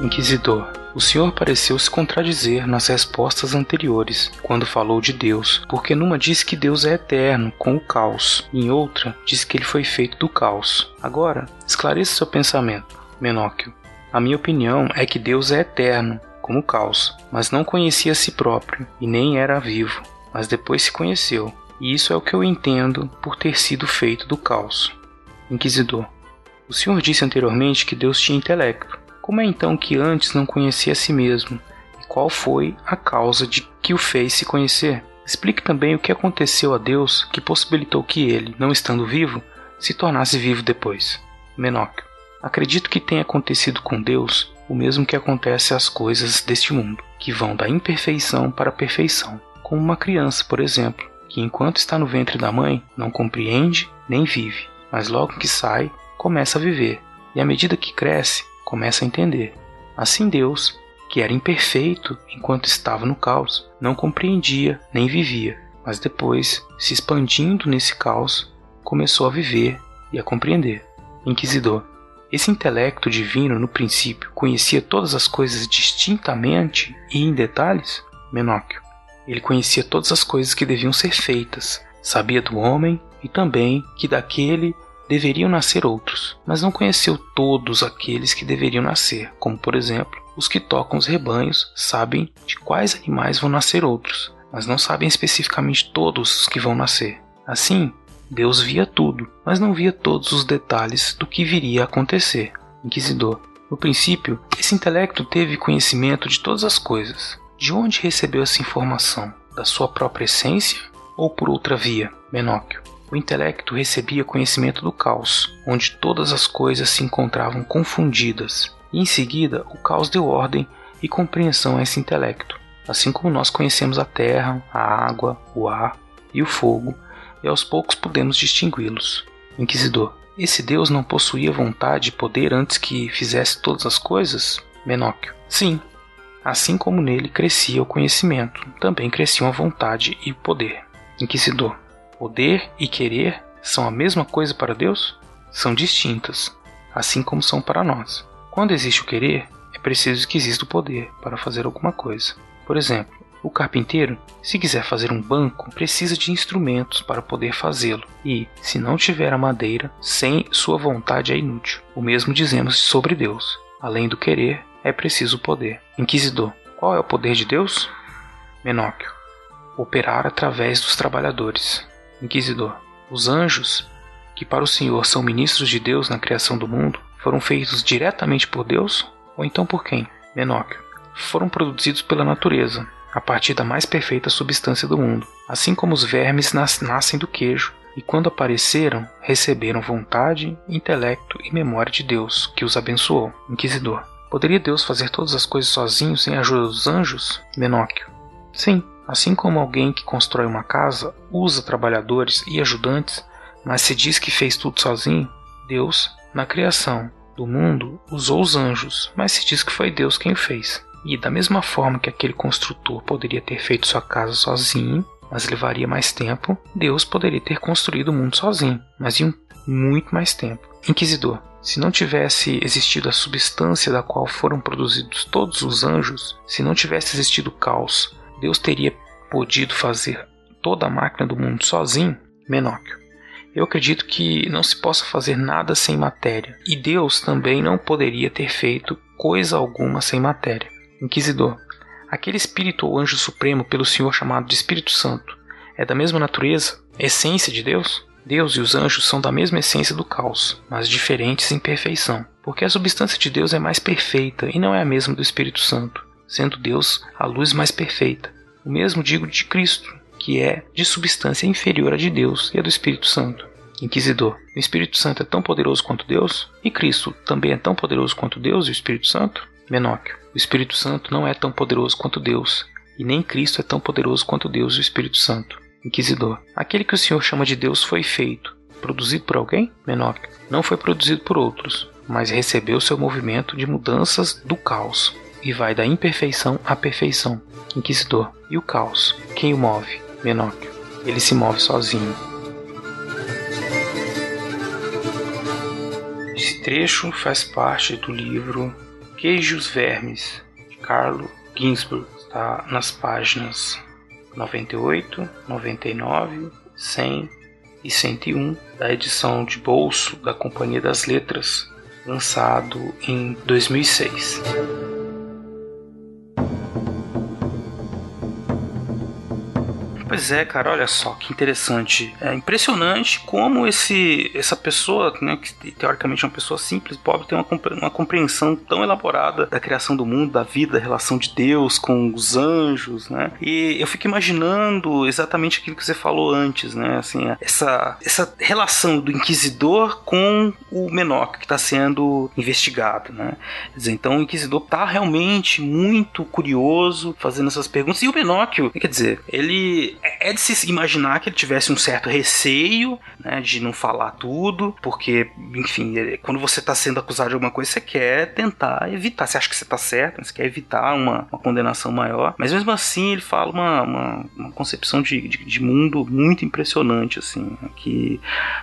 Inquisidor, o senhor pareceu se contradizer nas respostas anteriores, quando falou de Deus, porque numa disse que Deus é eterno, com o caos, em outra disse que ele foi feito do caos. Agora, esclareça seu pensamento, Menóquio. A minha opinião é que Deus é eterno, como o caos, mas não conhecia a si próprio e nem era vivo, mas depois se conheceu, e isso é o que eu entendo por ter sido feito do caos. Inquisidor, o senhor disse anteriormente que Deus tinha intelecto. Como é então que antes não conhecia a si mesmo? E qual foi a causa de que o fez se conhecer? Explique também o que aconteceu a Deus que possibilitou que ele, não estando vivo, se tornasse vivo depois. Menóquio. Acredito que tenha acontecido com Deus o mesmo que acontece às coisas deste mundo, que vão da imperfeição para a perfeição. Como uma criança, por exemplo, que enquanto está no ventre da mãe não compreende nem vive, mas logo que sai, começa a viver, e à medida que cresce, começa a entender. Assim Deus, que era imperfeito enquanto estava no caos, não compreendia nem vivia, mas depois, se expandindo nesse caos, começou a viver e a compreender. Inquisidor. Esse intelecto divino, no princípio, conhecia todas as coisas distintamente e em detalhes? Menóquio. Ele conhecia todas as coisas que deviam ser feitas, sabia do homem e também que daquele deveriam nascer outros, mas não conheceu todos aqueles que deveriam nascer, como por exemplo, os que tocam os rebanhos sabem de quais animais vão nascer outros, mas não sabem especificamente todos os que vão nascer. Assim, Deus via tudo, mas não via todos os detalhes do que viria a acontecer. Inquisidor. No princípio, esse intelecto teve conhecimento de todas as coisas. De onde recebeu essa informação? Da sua própria essência ou por outra via? Menóquio o intelecto recebia conhecimento do caos, onde todas as coisas se encontravam confundidas, e em seguida o caos deu ordem e compreensão a esse intelecto, assim como nós conhecemos a terra, a água, o ar e o fogo, e aos poucos podemos distingui-los. Inquisidor, esse Deus não possuía vontade e poder antes que fizesse todas as coisas? Menóquio, sim. Assim como nele crescia o conhecimento, também cresciam a vontade e o poder. Inquisidor, Poder e querer são a mesma coisa para Deus? São distintas, assim como são para nós. Quando existe o querer, é preciso que exista o poder para fazer alguma coisa. Por exemplo, o carpinteiro, se quiser fazer um banco, precisa de instrumentos para poder fazê-lo, e, se não tiver a madeira, sem sua vontade é inútil. O mesmo dizemos sobre Deus. Além do querer, é preciso o poder. Inquisidor, qual é o poder de Deus? Menóquio, operar através dos trabalhadores. Inquisidor, os anjos, que para o Senhor são ministros de Deus na criação do mundo, foram feitos diretamente por Deus? Ou então por quem? Menóquio. Foram produzidos pela natureza, a partir da mais perfeita substância do mundo, assim como os vermes nas nascem do queijo, e quando apareceram, receberam vontade, intelecto e memória de Deus, que os abençoou. Inquisidor. Poderia Deus fazer todas as coisas sozinho sem a ajuda dos anjos? Menóquio. Sim, Assim como alguém que constrói uma casa usa trabalhadores e ajudantes, mas se diz que fez tudo sozinho, Deus, na criação do mundo, usou os anjos, mas se diz que foi Deus quem o fez. E da mesma forma que aquele construtor poderia ter feito sua casa sozinho, mas levaria mais tempo, Deus poderia ter construído o mundo sozinho, mas em muito mais tempo. Inquisidor, se não tivesse existido a substância da qual foram produzidos todos os anjos, se não tivesse existido o caos, Deus teria podido fazer toda a máquina do mundo sozinho, Menóquio. Eu acredito que não se possa fazer nada sem matéria, e Deus também não poderia ter feito coisa alguma sem matéria. Inquisidor. Aquele espírito ou anjo supremo pelo Senhor chamado de Espírito Santo é da mesma natureza, essência de Deus? Deus e os anjos são da mesma essência do caos, mas diferentes em perfeição, porque a substância de Deus é mais perfeita e não é a mesma do Espírito Santo, sendo Deus a luz mais perfeita. O mesmo digo de Cristo, que é de substância inferior à de Deus e a do Espírito Santo. Inquisidor, o Espírito Santo é tão poderoso quanto Deus? E Cristo também é tão poderoso quanto Deus e o Espírito Santo? Menóquio, o Espírito Santo não é tão poderoso quanto Deus, e nem Cristo é tão poderoso quanto Deus e o Espírito Santo. Inquisidor, aquele que o Senhor chama de Deus foi feito, produzido por alguém? Menóquio, não foi produzido por outros, mas recebeu seu movimento de mudanças do caos, e vai da imperfeição à perfeição. Inquisidor, e o caos? Quem o move? Menóquio, ele se move sozinho. Esse trecho faz parte do livro Queijos Vermes, de Carlo Ginsburg. Está nas páginas 98, 99, 100 e 101 da edição de bolso da Companhia das Letras, lançado em 2006. Pois é, cara, olha só que interessante. É impressionante como esse essa pessoa, né, que teoricamente é uma pessoa simples, pobre, tem uma, uma compreensão tão elaborada da criação do mundo, da vida, da relação de Deus com os anjos, né? E eu fico imaginando exatamente aquilo que você falou antes, né? Assim, essa, essa relação do inquisidor com o menor que está sendo investigado, né? Dizer, então o inquisidor está realmente muito curioso fazendo essas perguntas e o Menóquio, quer dizer, ele é, é de se imaginar que ele tivesse um certo receio, né, de não falar tudo, porque, enfim, quando você está sendo acusado de alguma coisa, você quer tentar evitar. Você acha que você está certo, você quer evitar uma, uma, condenação maior, mas mesmo assim ele fala uma, uma, uma concepção de, de, de, mundo muito impressionante, assim, que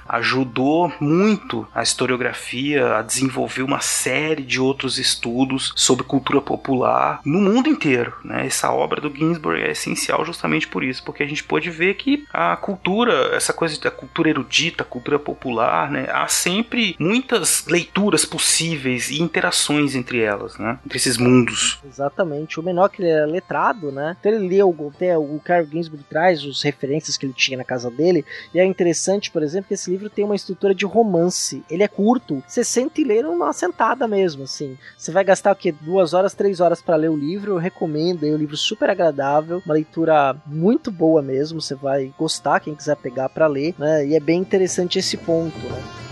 ajudou muito a historiografia a desenvolver uma série de outros estudos sobre cultura popular no mundo inteiro, né? Essa obra do Ginsburg é essencial justamente por isso, porque gente pode ver que a cultura, essa coisa da cultura erudita, cultura popular, né, há sempre muitas leituras possíveis e interações entre elas, né, entre esses mundos. Exatamente. O menor que ele era letrado, né, então ele leu até o Carl Ginsburg traz os referências que ele tinha na casa dele, e é interessante, por exemplo, que esse livro tem uma estrutura de romance. Ele é curto, você sente e lê numa sentada mesmo, assim. Você vai gastar o quê? Duas horas, três horas para ler o livro, eu recomendo, é um livro super agradável, uma leitura muito boa boa mesmo, você vai gostar, quem quiser pegar para ler, né? E é bem interessante esse ponto, né?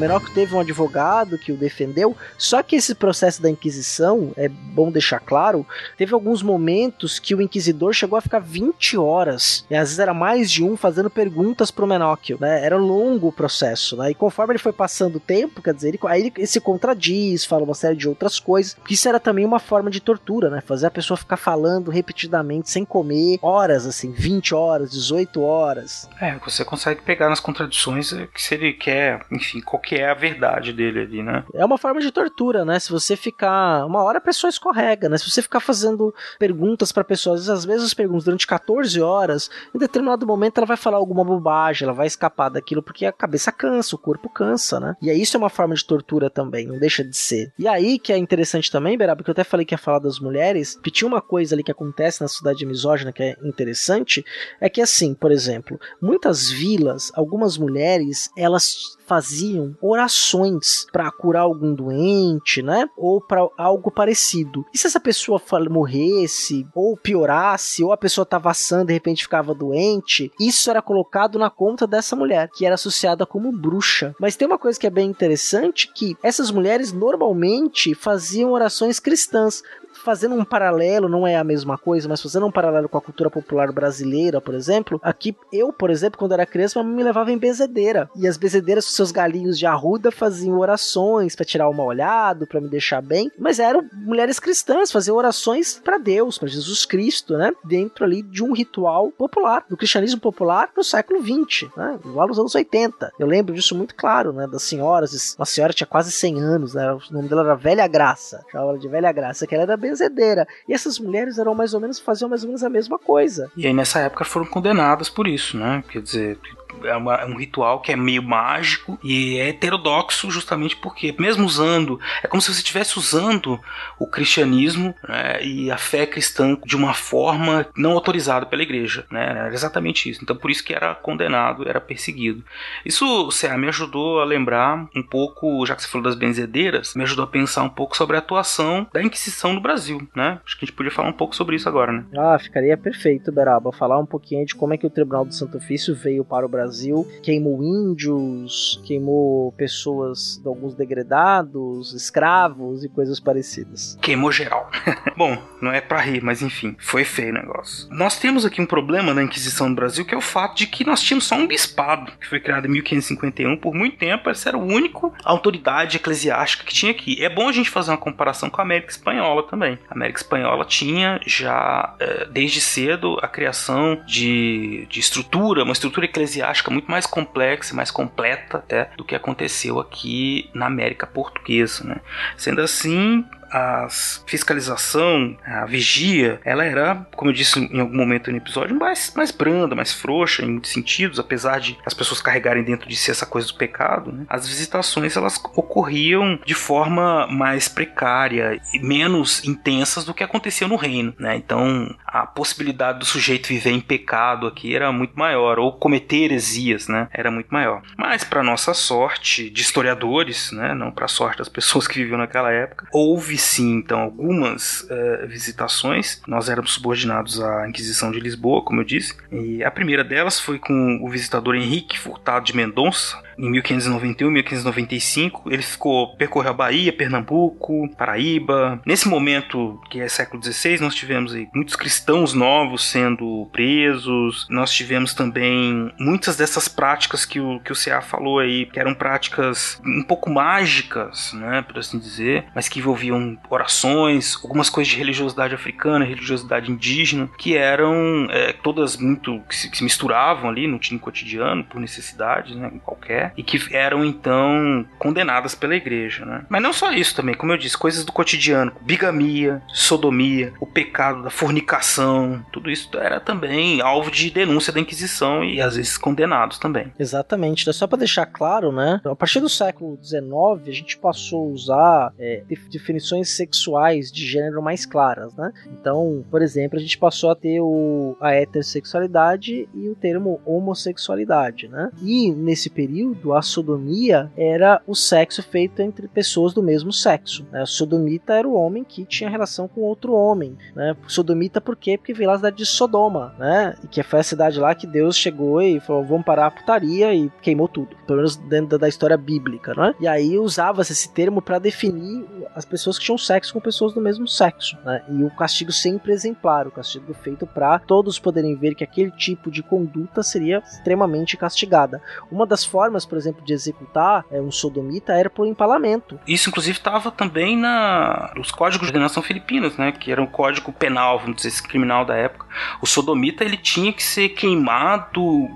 Menor teve um advogado que o defendeu, só que esse processo da Inquisição, é bom deixar claro, teve alguns momentos que o Inquisidor chegou a ficar 20 horas, e às vezes era mais de um fazendo perguntas pro Menóquio, né? Era longo o processo, né? E conforme ele foi passando o tempo, quer dizer, ele, aí ele, se contradiz, fala uma série de outras coisas, porque isso era também uma forma de tortura, né? Fazer a pessoa ficar falando repetidamente, sem comer, horas, assim, 20 horas, 18 horas. É, você consegue pegar nas contradições que se ele quer, enfim, qualquer que é a verdade dele ali, né? É uma forma de tortura, né? Se você ficar. Uma hora a pessoa escorrega, né? Se você ficar fazendo perguntas para pessoas, às vezes as perguntas durante 14 horas, em determinado momento ela vai falar alguma bobagem, ela vai escapar daquilo porque a cabeça cansa, o corpo cansa, né? E aí isso é uma forma de tortura também, não deixa de ser. E aí que é interessante também, Beraba, que eu até falei que ia falar das mulheres, tinha uma coisa ali que acontece na cidade misógina que é interessante, é que assim, por exemplo, muitas vilas, algumas mulheres, elas faziam orações para curar algum doente, né? Ou para algo parecido. E se essa pessoa morresse, ou piorasse, ou a pessoa estava sã de repente ficava doente, isso era colocado na conta dessa mulher, que era associada como bruxa. Mas tem uma coisa que é bem interessante que essas mulheres normalmente faziam orações cristãs, fazendo um paralelo, não é a mesma coisa, mas fazendo um paralelo com a cultura popular brasileira, por exemplo, aqui eu, por exemplo, quando era criança, me levava em bezedeira. E as bezedeiras com seus galinhos de arruda faziam orações para tirar o mal olhado, para me deixar bem, mas eram mulheres cristãs, faziam orações para Deus, para Jesus Cristo, né? Dentro ali de um ritual popular, do cristianismo popular no século 20, né? Lá nos anos 80. Eu lembro disso muito claro, né? Das senhoras, uma senhora tinha quase 100 anos, né? O nome dela era Velha Graça, chamava ela de Velha Graça, que ela era benzedeira. E essas mulheres eram mais ou menos, faziam mais ou menos a mesma coisa. E aí nessa época foram condenadas por isso, né? Quer dizer, é, uma, é, um ritual que é meio mágico e é heterodoxo justamente porque, mesmo usando, é como se você estivesse usando o cristianismo né, e a fé cristã de uma forma não autorizada pela igreja. Né, era exatamente isso. Então, por isso que era condenado, era perseguido. Isso, Cé, me ajudou a lembrar um pouco, já que você falou das benzedeiras, me ajudou a pensar um pouco sobre a atuação da Inquisição no Brasil. Né? Acho que a gente podia falar um pouco sobre isso agora, né? Ah, ficaria perfeito, Beraba. Falar um pouquinho de como é que o Tribunal do Santo Ofício veio para o Brasil Brasil, queimou índios, queimou pessoas, alguns degredados, escravos e coisas parecidas. Queimou geral. Bom, não é para rir, mas enfim, foi feio o negócio. Nós temos aqui um problema na Inquisição no Brasil, que é o fato de que nós tínhamos só um bispado, que foi criado em 1551. Por muito tempo, essa era a única autoridade eclesiástica que tinha aqui. É bom a gente fazer uma comparação com a América Espanhola também. A América Espanhola tinha já, é, desde cedo, a criação de, de estrutura, uma estrutura eclesiástica eclesiástica muito mais complexa, mais completa até do que aconteceu aqui na América Portuguesa. Né? Sendo assim, a fiscalização, a vigia, ela era, como eu disse em algum momento no episódio, mais, mais branda, mais frouxa em muitos sentidos, apesar de as pessoas carregarem dentro de si essa coisa do pecado. Né? As visitações elas ocorriam de forma mais precária e menos intensas do que acontecia no reino. Né? Então a possibilidade do sujeito viver em pecado aqui era muito maior, ou cometer heresias, né? era muito maior. Mas para nossa sorte de historiadores, né? não para a sorte das pessoas que viviam naquela época, houve sim, então, algumas uh, visitações. Nós éramos subordinados à Inquisição de Lisboa, como eu disse. E a primeira delas foi com o visitador Henrique Furtado de Mendonça, em 1591, 1595. Ele ficou percorreu a Bahia, Pernambuco, Paraíba. Nesse momento, que é século XVI, nós tivemos aí, muitos cristãos novos sendo presos. Nós tivemos também muitas dessas práticas que o, que o CA falou aí, que eram práticas um pouco mágicas, né, por assim dizer, mas que envolviam orações, algumas coisas de religiosidade africana, religiosidade indígena, que eram é, todas muito que se, que se, misturavam ali no, no cotidiano por necessidade, né, qualquer e que eram então condenadas pela igreja, né? Mas não só isso também, como eu disse, coisas do cotidiano, bigamia, sodomia, o pecado da fornicação, tudo isso era também alvo de denúncia da Inquisição e às vezes condenados também. Exatamente, né? só para deixar claro, né? A partir do século XIX a gente passou a usar é, definições sexuais de gênero mais claras, né? Então, por exemplo, a gente passou a ter o, a heterossexualidade e o termo homossexualidade, né? E nesse período sentido, a sodomia era o sexo feito entre pessoas do mesmo sexo. Né? Sodomita era o homem que tinha relação com outro homem. Né? Sodomita por quê? Porque veio lá da cidade de Sodoma, né? E que foi a cidade lá que Deus chegou e falou: vamos parar a putaria e queimou tudo. Pelo menos dentro da história bíblica, né? E aí usava-se esse termo para definir as pessoas que tinham sexo com pessoas do mesmo sexo, né? E o castigo sempre exemplar, o castigo feito para todos poderem ver que aquele tipo de conduta seria extremamente castigada. Uma das formas por exemplo, de executar é, um sodomita era por empalamento. Isso, inclusive, estava também na nos códigos de nação filipinas, né? Que era um código penal, vamos dizer, criminal da época. O sodomita ele tinha que ser queimado,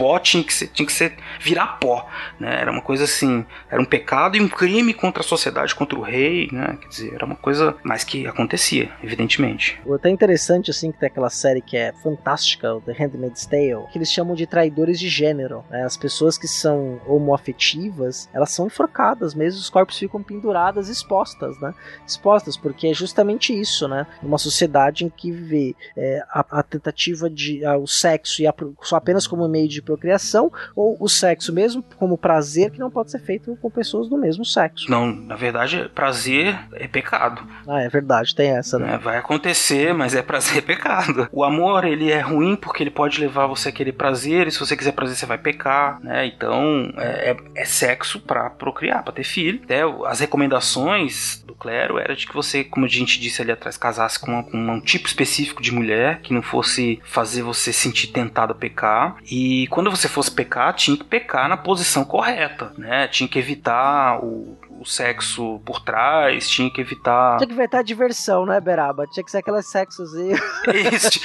pó tinha que ser, tinha que ser virar pó, né? Era uma coisa assim, era um pecado e um crime contra a sociedade, contra o rei, né? Quer dizer, era uma coisa mais que acontecia, evidentemente. O até interessante assim que tem aquela série que é fantástica, The Handmaid's Tale, que eles chamam de traidores de gênero, né? As pessoas que são homoafetivas, elas são enforcadas mesmo, os corpos ficam penduradas, expostas, né? Expostas, porque é justamente isso, né? Uma sociedade em que vê é, a, a, tentativa de a, o sexo e a, só apenas como meio de procriação, ou o sexo mesmo como prazer que não pode ser feito com pessoas do mesmo sexo. Não, na verdade, prazer é pecado. Ah, é verdade, tem essa, né? É, vai acontecer, mas é prazer é pecado. O amor, ele é ruim porque ele pode levar você a querer prazer, e se você quiser prazer, você vai pecar, né? Então, é, é, é sexo para procriar, para ter filho. Até as recomendações do clero era de que você, como a gente disse ali atrás, casasse com, uma, com um tipo específico de mulher que não fosse fazer você sentir tentado a pecar. E quando você fosse pecar, tinha que pecar na posição correta, né? Tinha que evitar o o sexo por trás, tinha que evitar. Tinha que evitar a diversão, né, Beraba? Tinha que ser aquele sexozinho. Isso,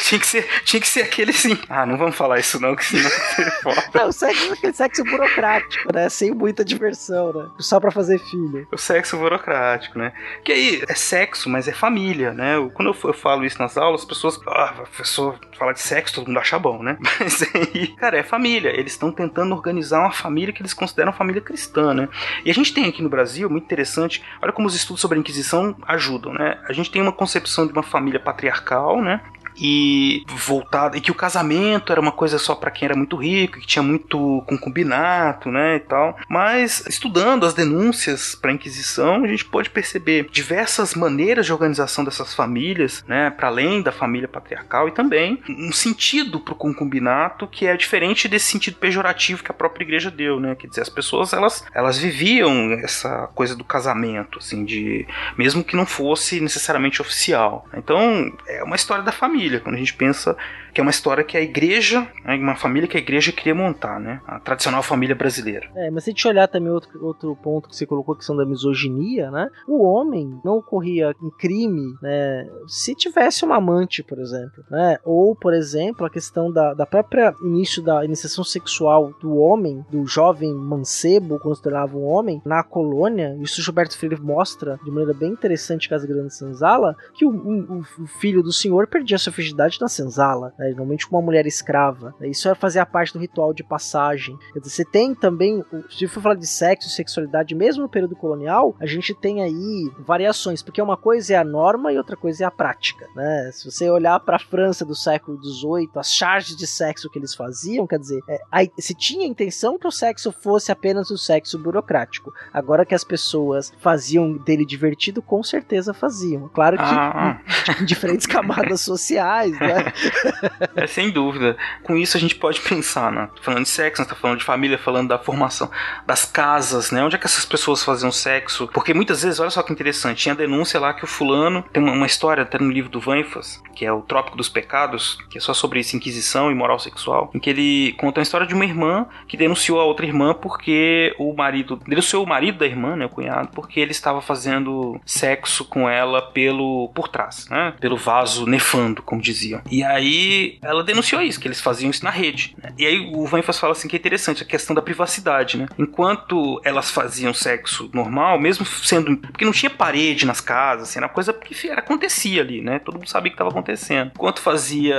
tinha que ser, tinha que ser aquele assim. Ah, não vamos falar isso não, que senão foda. Não, o sexo aquele sexo burocrático, né? Sem muita diversão, né? Só pra fazer filho. O sexo burocrático, né? Que aí é sexo, mas é família, né? Quando eu, eu falo isso nas aulas, as pessoas. Ah, professor, falar de sexo, todo mundo acha bom, né? Mas aí, cara, é família. Eles estão tentando organizar uma família que eles consideram família cristã, né? E a gente tem aqui no Brasil, muito interessante, olha como os estudos sobre a Inquisição ajudam, né? A gente tem uma concepção de uma família patriarcal, né? E voltada e que o casamento era uma coisa só para quem era muito rico, que tinha muito concubinato, né, e tal. Mas estudando as denúncias para a Inquisição, a gente pode perceber diversas maneiras de organização dessas famílias, né, para além da família patriarcal e também um sentido para o concubinato que é diferente desse sentido pejorativo que a própria igreja deu, né? Quer dizer, as pessoas elas elas viviam essa coisa do casamento, assim, de mesmo que não fosse necessariamente oficial. Então, é uma história da família família, quando a gente pensa que é uma história que a igreja, né, uma família que a igreja queria montar, né? A tradicional família brasileira. É, mas se a gente olhar também outro, outro ponto que você colocou, que são da misoginia, né? O homem não ocorria em crime, né? Se tivesse uma amante, por exemplo, né? Ou, por exemplo, a questão da, da própria início da iniciação sexual do homem, do jovem mancebo, quando se tornava um homem, na colônia, isso Gilberto Freire mostra de maneira bem interessante Casa Grande Senzala, que o, o, o filho do senhor perdia sua virgindade na senzala, né? Normalmente com uma mulher escrava. Né? Isso fazia parte do ritual de passagem. Quer dizer, você tem também, se for falar de sexo e sexualidade, mesmo no período colonial, a gente tem aí variações, porque uma coisa é a norma e outra coisa é a prática. Né? Se você olhar para a França do século XVIII, as charges de sexo que eles faziam, quer dizer, é, aí, se tinha a intenção que o sexo fosse apenas o sexo burocrático. Agora que as pessoas faziam dele divertido, com certeza faziam. Claro que ah. em, em diferentes camadas sociais, né? É, sem dúvida. Com isso a gente pode pensar, né? Falando de sexo, né? tá falando de família, falando da formação das casas, né? Onde é que essas pessoas faziam sexo? Porque muitas vezes, olha só que interessante, tinha denúncia lá que o fulano tem uma, uma história até no livro do Vanfas, que é o Trópico dos Pecados, que é só sobre isso, inquisição e moral sexual, em que ele conta a história de uma irmã que denunciou a outra irmã porque o marido, denunciou o marido da irmã, né, o cunhado, porque ele estava fazendo sexo com ela pelo por trás, né? Pelo vaso nefando, como diziam. E aí ela denunciou isso, que eles faziam isso na rede. Né? E aí o Vanfas fala assim que é interessante a questão da privacidade, né? Enquanto elas faziam sexo normal, mesmo sendo. Porque não tinha parede nas casas, assim, era coisa que era, acontecia ali, né? Todo mundo sabia que estava acontecendo. Enquanto fazia,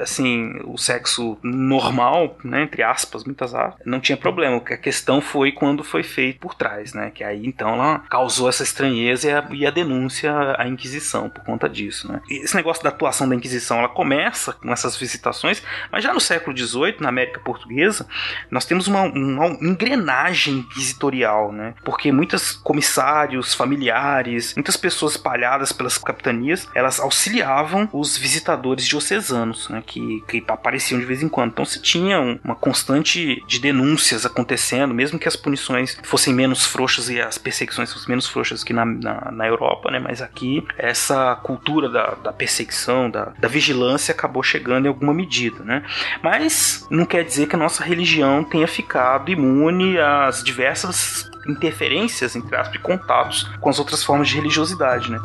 assim, o sexo normal, né? Entre aspas, muitas aspas, não tinha problema. A questão foi quando foi feito por trás, né? Que aí então ela causou essa estranheza e a, e a denúncia à Inquisição por conta disso, né? E esse negócio da atuação da Inquisição, ela começa com essas visitações, mas já no século XVIII, na América Portuguesa, nós temos uma, uma engrenagem inquisitorial, né? Porque muitos comissários, familiares, muitas pessoas espalhadas pelas capitanias, elas auxiliavam os visitadores diocesanos, né? Que, que apareciam de vez em quando. Então se tinha uma constante de denúncias acontecendo, mesmo que as punições fossem menos frouxas e as perseguições fossem menos frouxas que na, na, na Europa, né? Mas aqui essa cultura da, da perseguição, da, da vigilância acabou chegando chegando em alguma medida, né? Mas não quer dizer que a nossa religião tenha ficado imune às diversas interferências, entre aspas, e contatos com as outras formas de religiosidade, né?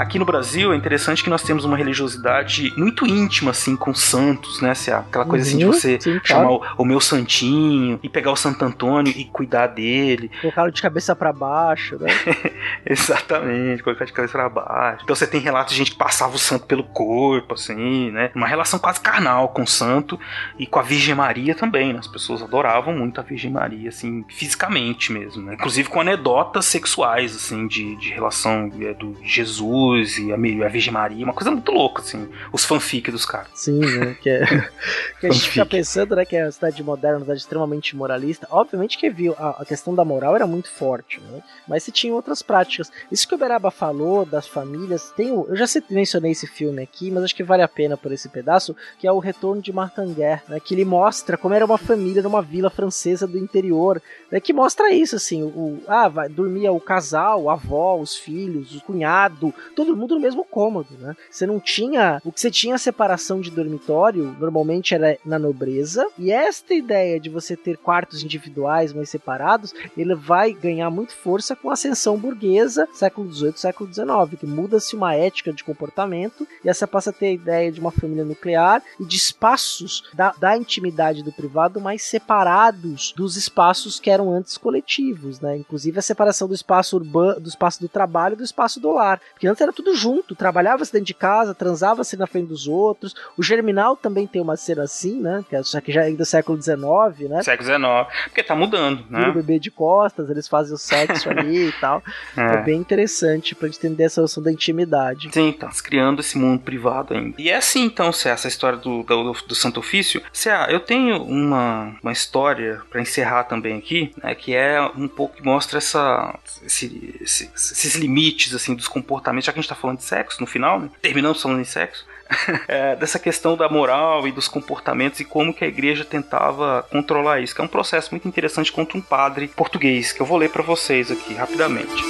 Aqui no Brasil é interessante que nós temos uma religiosidade muito íntima, assim, com santos, né? Aquela coisa assim de uhum, você sim, chamar claro. o, o, meu santinho e pegar o Santo Antônio e cuidar dele. Colocá-lo de cabeça para baixo, né? Exatamente, colocar de cabeça para baixo. Então você tem relatos de gente que passava o santo pelo corpo, assim, né? Uma relação quase carnal com o santo e com a Virgem Maria também, né? As pessoas adoravam muito a Virgem Maria, assim, fisicamente mesmo, né? Inclusive com anedotas sexuais, assim, de, de relação é, do Jesus Jesus e a, Virgem Maria, uma coisa muito louca, assim, os fanfic dos caras. Sim, né? Que, é, que a gente fica pensando, né, que é uma cidade moderna, uma cidade extremamente moralista. Obviamente que viu, a, a, questão da moral era muito forte, né? Mas se tinha outras práticas. Isso que o Beraba falou das famílias, tem o, eu já mencionei esse filme aqui, mas acho que vale a pena por esse pedaço, que é o Retorno de Martanguer, né? Que ele mostra como era uma família numa vila francesa do interior, né, que mostra isso, assim, o, ah, vai, dormia o casal, a avó, os filhos, o cunhado, todo mundo no mesmo cômodo, né? Você não tinha. O que você tinha a separação de dormitório, normalmente era na nobreza, e esta ideia de você ter quartos individuais, mas separados, ele vai ganhar muito força com a ascensão burguesa, século XVIII, século XIX, que muda-se uma ética de comportamento, e essa passa a ter a ideia de uma família nuclear e de espaços da, da intimidade do privado mais separados dos espaços que eram antes coletivos, né? Inclusive a separação do espaço urbano, do espaço do trabalho e do espaço do lar. Porque antes era tudo junto, trabalhava-se dentro de casa, transava-se na frente dos outros. O Germinal também tem uma cena assim, né? Que é, só que já é do século XIX, né? Século XIX. Porque tá mudando, né? o bebê de costas, eles fazem o sexo ali e tal. É. é. bem interessante pra gente entender essa noção da intimidade. Sim, tá criando esse mundo privado ainda. E é assim, então, se essa história do, do, do Santo Ofício. Se eu tenho uma, uma história para encerrar também aqui, né? Que é um pouco que mostra essa, esse, esse, esses limites, assim, dos comportamentos. Já que a gente tá falando de sexo no final, né? Terminamos falando em sexo. é, dessa questão da moral e dos comportamentos e como que a igreja tentava controlar isso, que é um processo muito interessante contra um padre português, que eu vou ler para vocês aqui rapidamente.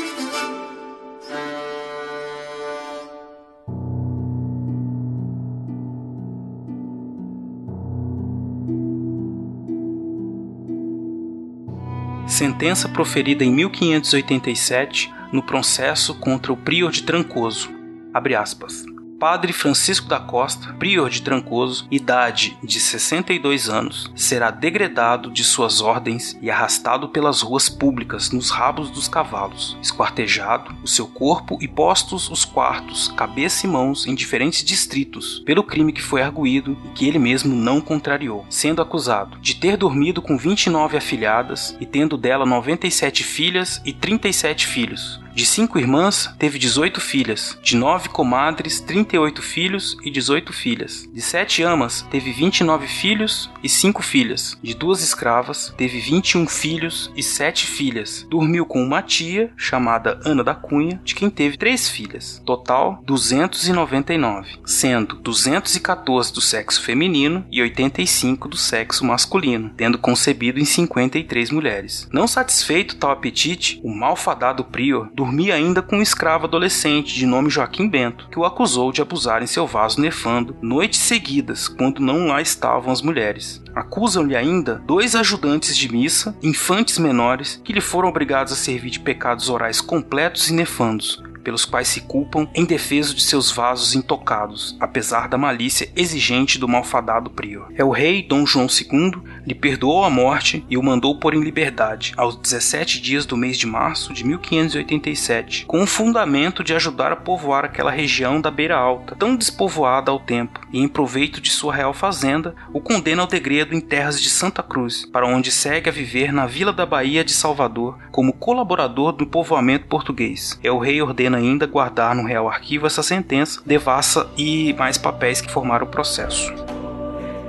Sentença proferida em 1587 no processo contra o prior de Trancoso. Abre aspas. Padre Francisco da Costa, prior de Trancoso, idade de 62 anos, será degradado de suas ordens e arrastado pelas ruas públicas nos rabos dos cavalos, esquartejado, o seu corpo e postos os quartos, cabeça e mãos em diferentes distritos, pelo crime que foi arguído e que ele mesmo não contrariou, sendo acusado de ter dormido com 29 afilhadas e tendo dela 97 filhas e 37 filhos, de cinco irmãs, teve 18 filhas. De nove comadres, 38 filhos e 18 filhas. De sete amas, teve 29 filhos e cinco filhas. De duas escravas, teve 21 filhos e sete filhas. Dormiu com uma tia, chamada Ana da Cunha, de quem teve três filhas. Total, 299, sendo 214 do sexo feminino e 85 do sexo masculino, tendo concebido em 53 mulheres. Não satisfeito tal apetite, o malfadado prior dormia ainda com um escravo adolescente de nome Joaquim Bento, que o acusou de abusar em seu vaso nefando noites seguidas, quando não lá estavam as mulheres. Acusam-lhe ainda dois ajudantes de missa, infantes menores, que lhe foram obrigados a servir de pecados orais completos e nefandos, pelos quais se culpam em defesa de seus vasos intocados, apesar da malícia exigente do malfadado prior. É o rei Dom João II lhe perdoou a morte e o mandou pôr em liberdade aos 17 dias do mês de março de 1587, com o fundamento de ajudar a povoar aquela região da Beira Alta, tão despovoada ao tempo, e em proveito de sua real fazenda, o condena ao degredo em terras de Santa Cruz, para onde segue a viver na Vila da Bahia de Salvador como colaborador do povoamento português. É o rei ordena ainda guardar no Real Arquivo essa sentença, devassa e mais papéis que formaram o processo.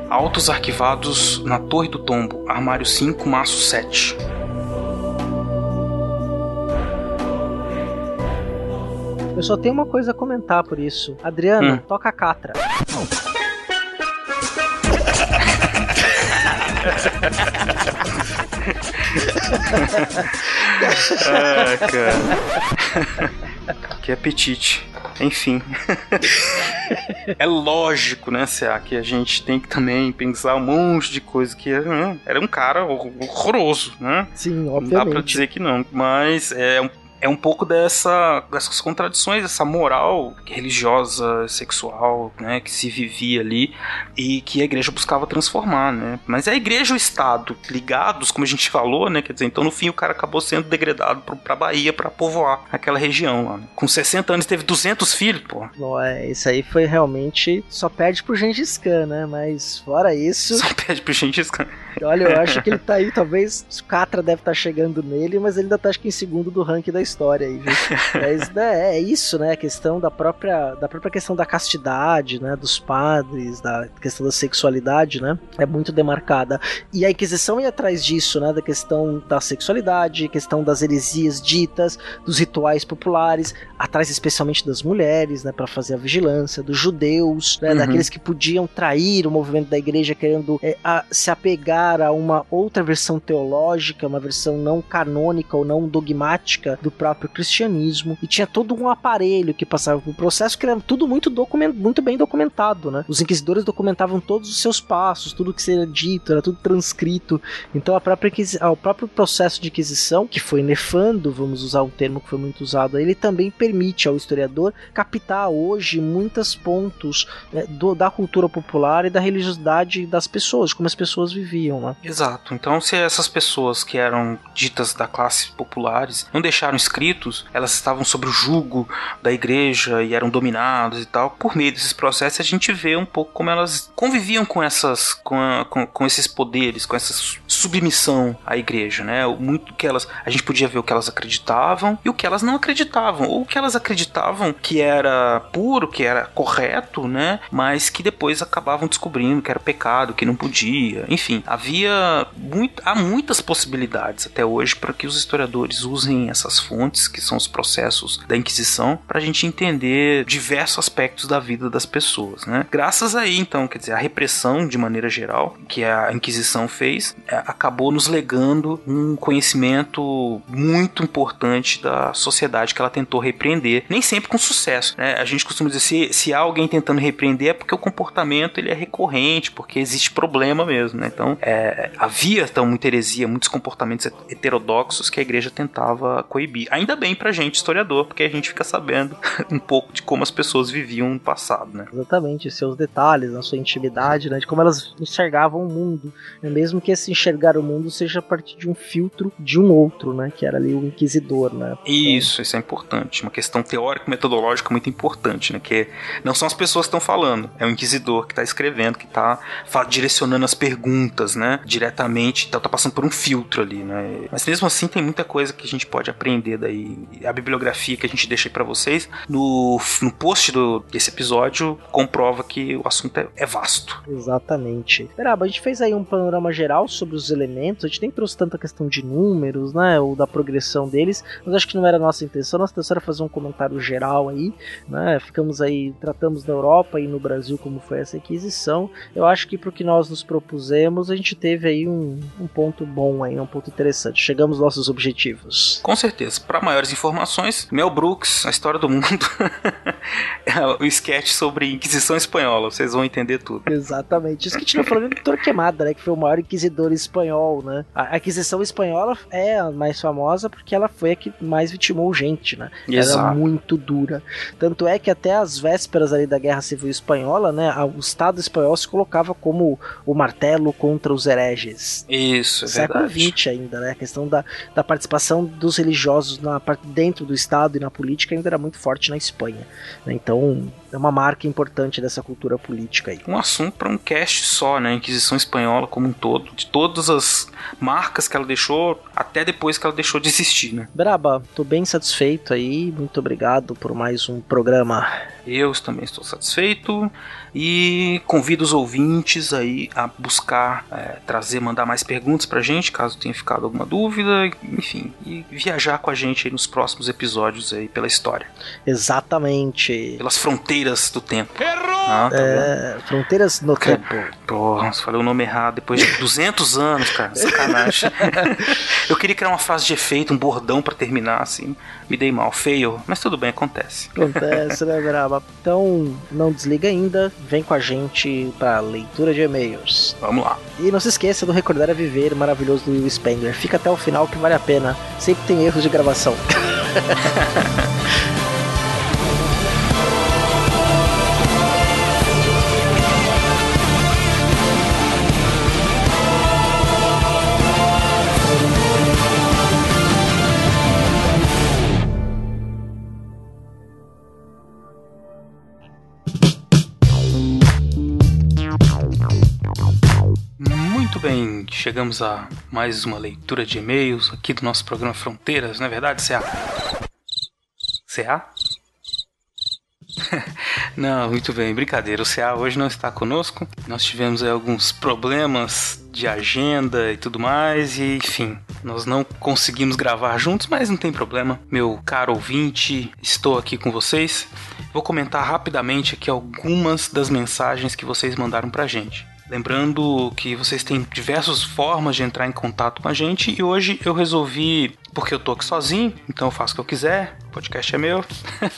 Autos arquivados na Torre do Tombo, armário 5, maço 7. Eu só tenho uma coisa a comentar por isso. Adriano, hum. toca a catra. ah, cara. que apetite. Enfim. é lógico, né, Cia, que a gente tem que também pensar um monte de coisa que né, era um cara horroroso, né? Sim, obviamente. Não dá pra dizer que não, mas é um é um pouco dessa, dessas contradições, essa moral religiosa, sexual, né, que se vivia ali e que a igreja buscava transformar, né? Mas a igreja e o Estado ligados, como a gente falou, né, quer dizer, então no fim o cara acabou sendo degradado pra Bahia para povoar aquela região lá. Né? Com 60 anos teve 200 filhos, pô. Bom, é, isso aí foi realmente só perde pro Gengis Khan, né? Mas fora isso... Só perde pro Gengis Khan. Olha, eu acho que ele tá aí, talvez o Catra deve estar tá chegando nele, mas ele ainda tá acho que em segundo do ranking da história aí, viu? Mas né, é isso, né? A questão da própria, da própria questão da castidade, né? Dos padres, da questão da sexualidade, né? É muito demarcada. E a Inquisição ia atrás disso, né? Da questão da sexualidade, questão das heresias ditas, dos rituais populares, atrás especialmente das mulheres, né? Para fazer a vigilância, dos judeus, né? Uhum. Daqueles que podiam trair o movimento da igreja querendo é, a, se apegar a uma outra versão teológica, uma versão não canônica ou não dogmática do próprio cristianismo e tinha todo um aparelho que passava pelo processo que era tudo muito, document, muito bem documentado, né? Os inquisidores documentavam todos os seus passos, tudo que seria dito, era tudo transcrito. Então a própria o próprio processo de inquisição, que foi nefando, vamos usar um termo que foi muito usado, ele também permite ao historiador captar hoje muitos pontos né, do, da cultura popular e da religiosidade das pessoas, como as pessoas viviam, né? Exato. Então se essas pessoas que eram ditas da classe populares não deixaram escritos, elas estavam sob o jugo da igreja e eram dominadas e tal. Por meio desses processos a gente vê um pouco como elas conviviam com essas com, a, com, com, esses poderes, com essa submissão à igreja, né? Muito que elas a gente podia ver o que elas acreditavam e o que elas não acreditavam, ou o que elas acreditavam que era puro, que era correto, né? Mas que depois acabavam descobrindo que era pecado, que não podia. Enfim, havia muito, há muitas possibilidades até hoje para que os historiadores usem essas fontes, que são os processos da Inquisição, para a gente entender diversos aspectos da vida das pessoas, né? Graças aí, então, quer dizer, a repressão de maneira geral que a Inquisição fez, é, acabou nos legando um conhecimento muito importante da sociedade que ela tentou repreender, nem sempre com sucesso, né? A gente costuma dizer se, se há alguém tentando repreender é porque o comportamento ele é recorrente, porque existe problema mesmo, né? Então, é, havia então muita heresia, muitos comportamentos heterodoxos que a igreja tentava coibir. Ainda bem pra gente, historiador, porque a gente fica sabendo um pouco de como as pessoas viviam no passado, né? Exatamente, seus detalhes, a sua intimidade, né? De como elas enxergavam o mundo. Né? Mesmo que esse enxergar o mundo seja a partir de um filtro de um outro, né? Que era ali o inquisidor, né? Isso, isso é importante. Questão teórico-metodológica muito importante, né? Que não são as pessoas que estão falando, é o inquisidor que está escrevendo, que está direcionando as perguntas, né? Diretamente, então tá passando por um filtro ali, né? Mas mesmo assim tem muita coisa que a gente pode aprender daí. A bibliografia que a gente deixa aí pra vocês no, no post do, desse episódio comprova que o assunto é, é vasto. Exatamente. Beraba, a gente fez aí um panorama geral sobre os elementos, a gente nem trouxe tanta questão de números, né? Ou da progressão deles, mas acho que não era a nossa intenção. Nossa intenção era fazer um comentário geral aí, né? Ficamos aí, tratamos da Europa e no Brasil como foi essa aquisição. Eu acho que pro que nós nos propusemos, a gente teve aí um, um ponto bom aí, um ponto interessante. Chegamos aos nossos objetivos. Com certeza. Para maiores informações, Mel Brooks, A História do Mundo, o sketch sobre Inquisição Espanhola. Vocês vão entender tudo. Exatamente. Isso que tinha falando do Torquemada, né? Que foi o maior inquisidor espanhol, né? A Inquisição Espanhola é a mais famosa porque ela foi a que mais vitimou gente, né? Exato. Era muito dura. Tanto é que até as vésperas ali da Guerra Civil Espanhola, né? O Estado espanhol se colocava como o martelo contra os hereges. Isso, é Século. XX ainda, né? A questão da, da participação dos religiosos na parte dentro do Estado e na política ainda era muito forte na Espanha. Né? Então, é uma marca importante dessa cultura política aí. Um assunto para um cast só, né? A Inquisição Espanhola como um todo, de todas as marcas que ela deixou até depois que ela deixou de existir, né? Braba, tô bem satisfeito aí. Muito obrigado por mais um programa. Eu também estou satisfeito e convido os ouvintes aí a buscar é, trazer, mandar mais perguntas pra gente, caso tenha ficado alguma dúvida, enfim, e viajar com a gente aí nos próximos episódios aí pela história. Exatamente. Pelas fronteiras do tempo. Errou! Ah, tá É, fronteiras no tempo. Porra, você falou o nome errado depois de 200 anos, cara. Sacanagem. Eu queria criar uma frase de efeito, um bordão pra terminar, assim. Me dei mal, feio, mas tudo bem, acontece. Acontece, né, Braba? Então, não desliga ainda. Vem com a gente pra leitura de e-mails. Vamos lá. E não se esqueça do Recordar a Viver maravilhoso do Will Spengler. Fica até o final que vale a pena. Sempre tem erros de gravação. bem, chegamos a mais uma leitura de e-mails aqui do nosso programa Fronteiras, não é verdade, CA? CA? não, muito bem, brincadeira. O CA hoje não está conosco. Nós tivemos alguns problemas de agenda e tudo mais, e enfim, nós não conseguimos gravar juntos, mas não tem problema. Meu caro ouvinte, estou aqui com vocês. Vou comentar rapidamente aqui algumas das mensagens que vocês mandaram pra gente. Lembrando que vocês têm diversas formas de entrar em contato com a gente e hoje eu resolvi porque eu tô aqui sozinho, então eu faço o que eu quiser, o podcast é meu.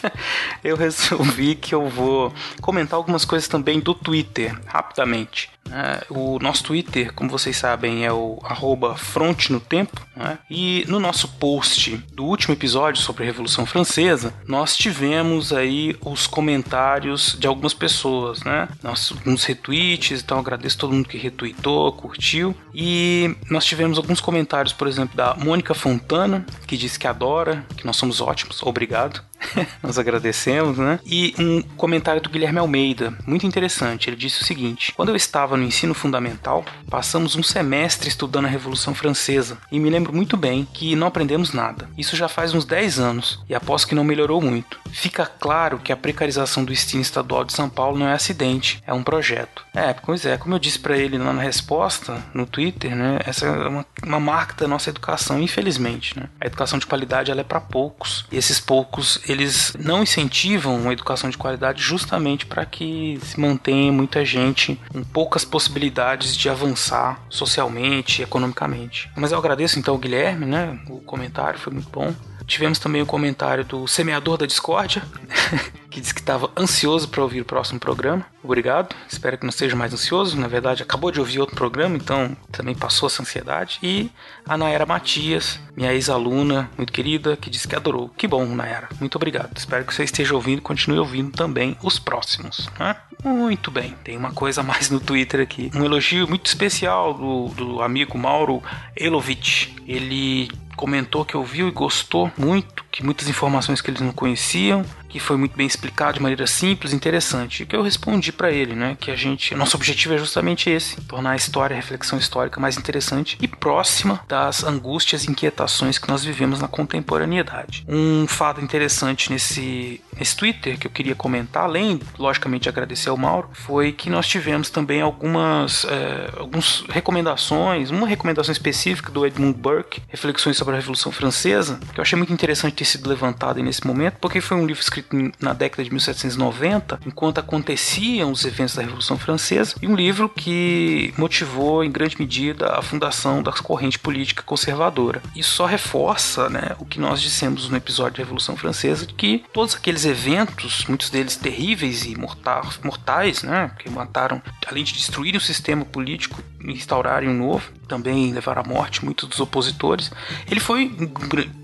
eu resolvi que eu vou comentar algumas coisas também do Twitter, rapidamente. É, o nosso Twitter, como vocês sabem, é o arroba fronte no tempo. Né? E no nosso post do último episódio sobre a Revolução Francesa, nós tivemos aí os comentários de algumas pessoas, né? Nós, retweets, então agradeço todo mundo que retweetou, curtiu. E nós tivemos alguns comentários, por exemplo, da Mônica Fontana, que disse que adora, que nós somos ótimos, obrigado. Nós agradecemos, né? E um comentário do Guilherme Almeida, muito interessante. Ele disse o seguinte: Quando eu estava no ensino fundamental, passamos um semestre estudando a Revolução Francesa e me lembro muito bem que não aprendemos nada. Isso já faz uns 10 anos e aposto que não melhorou muito. Fica claro que a precarização do ensino estadual de São Paulo não é acidente, é um projeto. É, pois é, como eu disse para ele lá na resposta no Twitter, né? Essa é uma, uma marca da nossa educação, infelizmente, né? A educação de qualidade ela é para poucos e esses poucos eles não incentivam uma educação de qualidade justamente para que se mantenha muita gente com poucas possibilidades de avançar socialmente, economicamente. Mas eu agradeço então ao Guilherme, né? O comentário foi muito bom. Tivemos também o comentário do semeador da discórdia, que disse que estava ansioso para ouvir o próximo programa. Obrigado, espero que não esteja mais ansioso. Na verdade, acabou de ouvir outro programa, então também passou essa ansiedade. E a Nayara Matias, minha ex-aluna muito querida, que disse que adorou. Que bom, Nayara, muito obrigado. Espero que você esteja ouvindo e continue ouvindo também os próximos. Né? Muito bem, tem uma coisa a mais no Twitter aqui. Um elogio muito especial do, do amigo Mauro Elovitch. Ele comentou que ouviu e gostou muito, que muitas informações que eles não conheciam, que foi muito bem explicado de maneira simples e interessante. E que eu respondi para ele, né, que a gente, nosso objetivo é justamente esse, tornar a história, a reflexão histórica mais interessante e próxima das angústias e inquietações que nós vivemos na contemporaneidade. Um fato interessante nesse nesse Twitter que eu queria comentar, além, logicamente, de agradecer ao Mauro, foi que nós tivemos também algumas, é, algumas recomendações, uma recomendação específica do Edmund Burke, Reflexões sobre a Revolução Francesa, que eu achei muito interessante ter sido levantado nesse momento, porque foi um livro escrito na década de 1790, enquanto aconteciam os eventos da Revolução Francesa, e um livro que motivou em grande medida a fundação da corrente política conservadora. Isso só reforça né, o que nós dissemos no episódio da Revolução Francesa, de que todos aqueles eventos, muitos deles terríveis e mortais, né, que mataram, além de destruírem o sistema político instaurarem um novo, também levaram à morte muitos dos opositores, ele foi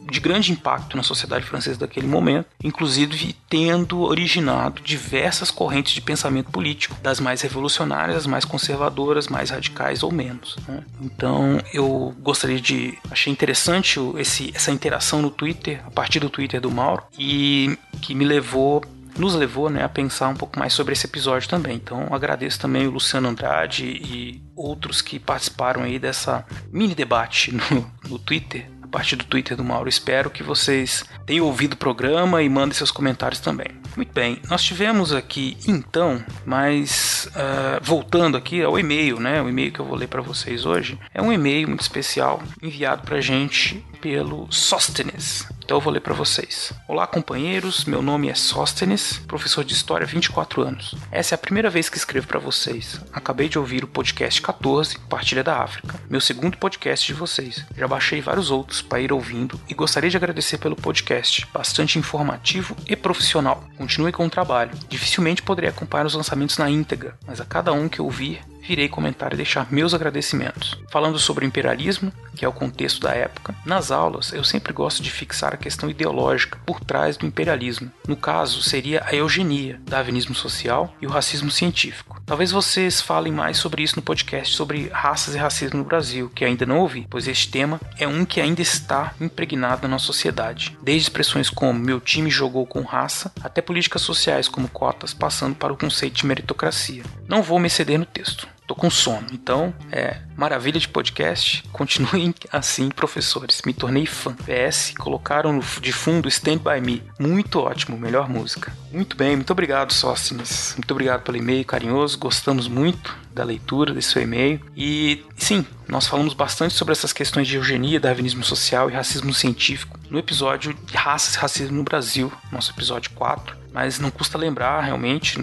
de grande impacto na sociedade francesa daquele momento, inclusive tendo originado diversas correntes de pensamento político, das mais revolucionárias, as mais conservadoras, mais radicais ou menos. Né? Então eu gostaria de. Achei interessante esse, essa interação no Twitter, a partir do Twitter do Mauro, e que me levou nos levou né, a pensar um pouco mais sobre esse episódio também. Então agradeço também o Luciano Andrade e outros que participaram aí dessa mini debate no, no Twitter partir do Twitter do Mauro. Espero que vocês tenham ouvido o programa e mandem seus comentários também. Muito bem, nós tivemos aqui então, mas uh, voltando aqui ao e-mail, né? O e-mail que eu vou ler para vocês hoje é um e-mail muito especial enviado para gente pelo Sóstenes. Então eu vou ler para vocês. Olá, companheiros. Meu nome é Sóstenes, professor de história há 24 anos. Essa é a primeira vez que escrevo para vocês. Acabei de ouvir o podcast 14, Partilha da África, meu segundo podcast de vocês. Já baixei vários outros para ir ouvindo e gostaria de agradecer pelo podcast, bastante informativo e profissional. Continue com o trabalho. Dificilmente poderei acompanhar os lançamentos na íntegra, mas a cada um que ouvir, virei comentar e deixar meus agradecimentos. Falando sobre o imperialismo, que é o contexto da época, nas aulas eu sempre gosto de fixar a questão ideológica por trás do imperialismo. No caso, seria a eugenia, darwinismo social e o racismo científico. Talvez vocês falem mais sobre isso no podcast sobre raças e racismo no Brasil, que ainda não ouvi, pois este tema é um que ainda está impregnado na nossa sociedade. Desde expressões como meu time jogou com raça, até políticas sociais como cotas, passando para o conceito de meritocracia. Não vou me exceder no texto tô com sono. Então, é maravilha de podcast. Continuem assim, professores. Me tornei fã. PS, colocaram de fundo Stand By Me. Muito ótimo, melhor música. Muito bem, muito obrigado, Sócines. Muito obrigado pelo e-mail carinhoso. Gostamos muito da leitura desse seu e-mail. E sim, nós falamos bastante sobre essas questões de eugenia, darwinismo social e racismo científico no episódio de Raças e Racismo no Brasil, nosso episódio 4. Mas não custa lembrar, realmente,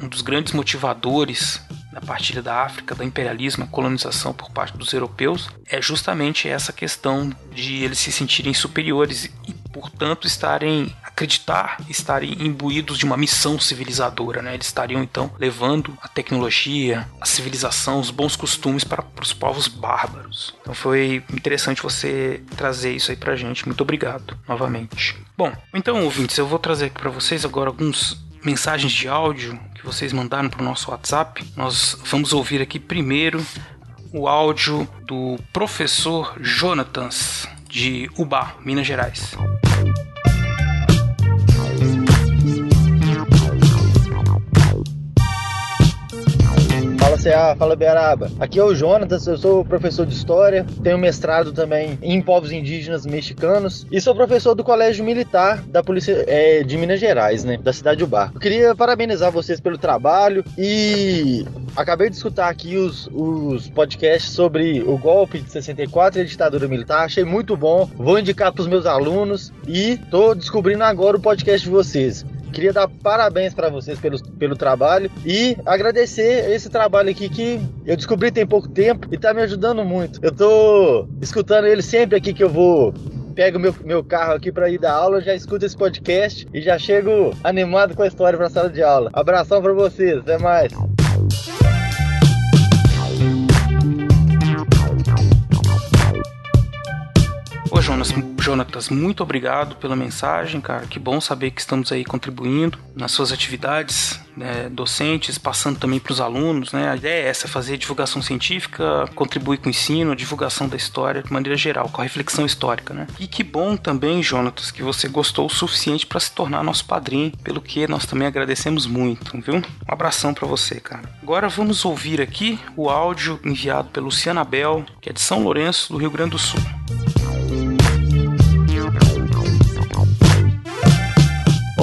um dos grandes motivadores da partilha da África, do imperialismo, colonização por parte dos europeus, é justamente essa questão de eles se sentirem superiores e, portanto, estarem acreditar estarem imbuídos de uma missão civilizadora, né? Eles estariam então levando a tecnologia, a civilização, os bons costumes para, para os povos bárbaros. Então foi interessante você trazer isso aí pra gente. Muito obrigado novamente. Bom, então ouvintes, eu vou trazer aqui para vocês agora alguns mensagens de áudio que vocês mandaram para o nosso WhatsApp. Nós vamos ouvir aqui primeiro o áudio do professor Jonathans de Ubá, Minas Gerais. Fala Bearaba. Aqui é o Jonatas, eu sou professor de História, tenho mestrado também em povos indígenas mexicanos e sou professor do Colégio Militar da Polícia é, de Minas Gerais, né, da cidade do Bar. Eu queria parabenizar vocês pelo trabalho e acabei de escutar aqui os, os podcasts sobre o golpe de 64 e a ditadura militar, achei muito bom, vou indicar para os meus alunos e tô descobrindo agora o podcast de vocês. Queria dar parabéns para vocês pelo, pelo trabalho e agradecer esse trabalho aqui que eu descobri tem pouco tempo e tá me ajudando muito. Eu tô escutando ele sempre aqui que eu vou pego meu, meu carro aqui para ir dar aula, já escuto esse podcast e já chego animado com a história para sala de aula. Abração para vocês, até mais. Ô Jonas, Jonatas, muito obrigado pela mensagem, cara. Que bom saber que estamos aí contribuindo nas suas atividades né, docentes, passando também para os alunos. Né? A ideia é essa, fazer divulgação científica, contribuir com o ensino, a divulgação da história de maneira geral, com a reflexão histórica. Né? E que bom também, Jonatas, que você gostou o suficiente para se tornar nosso padrinho, pelo que nós também agradecemos muito, viu? Um abração para você, cara. Agora vamos ouvir aqui o áudio enviado pelo Luciana Bel, que é de São Lourenço, do Rio Grande do Sul.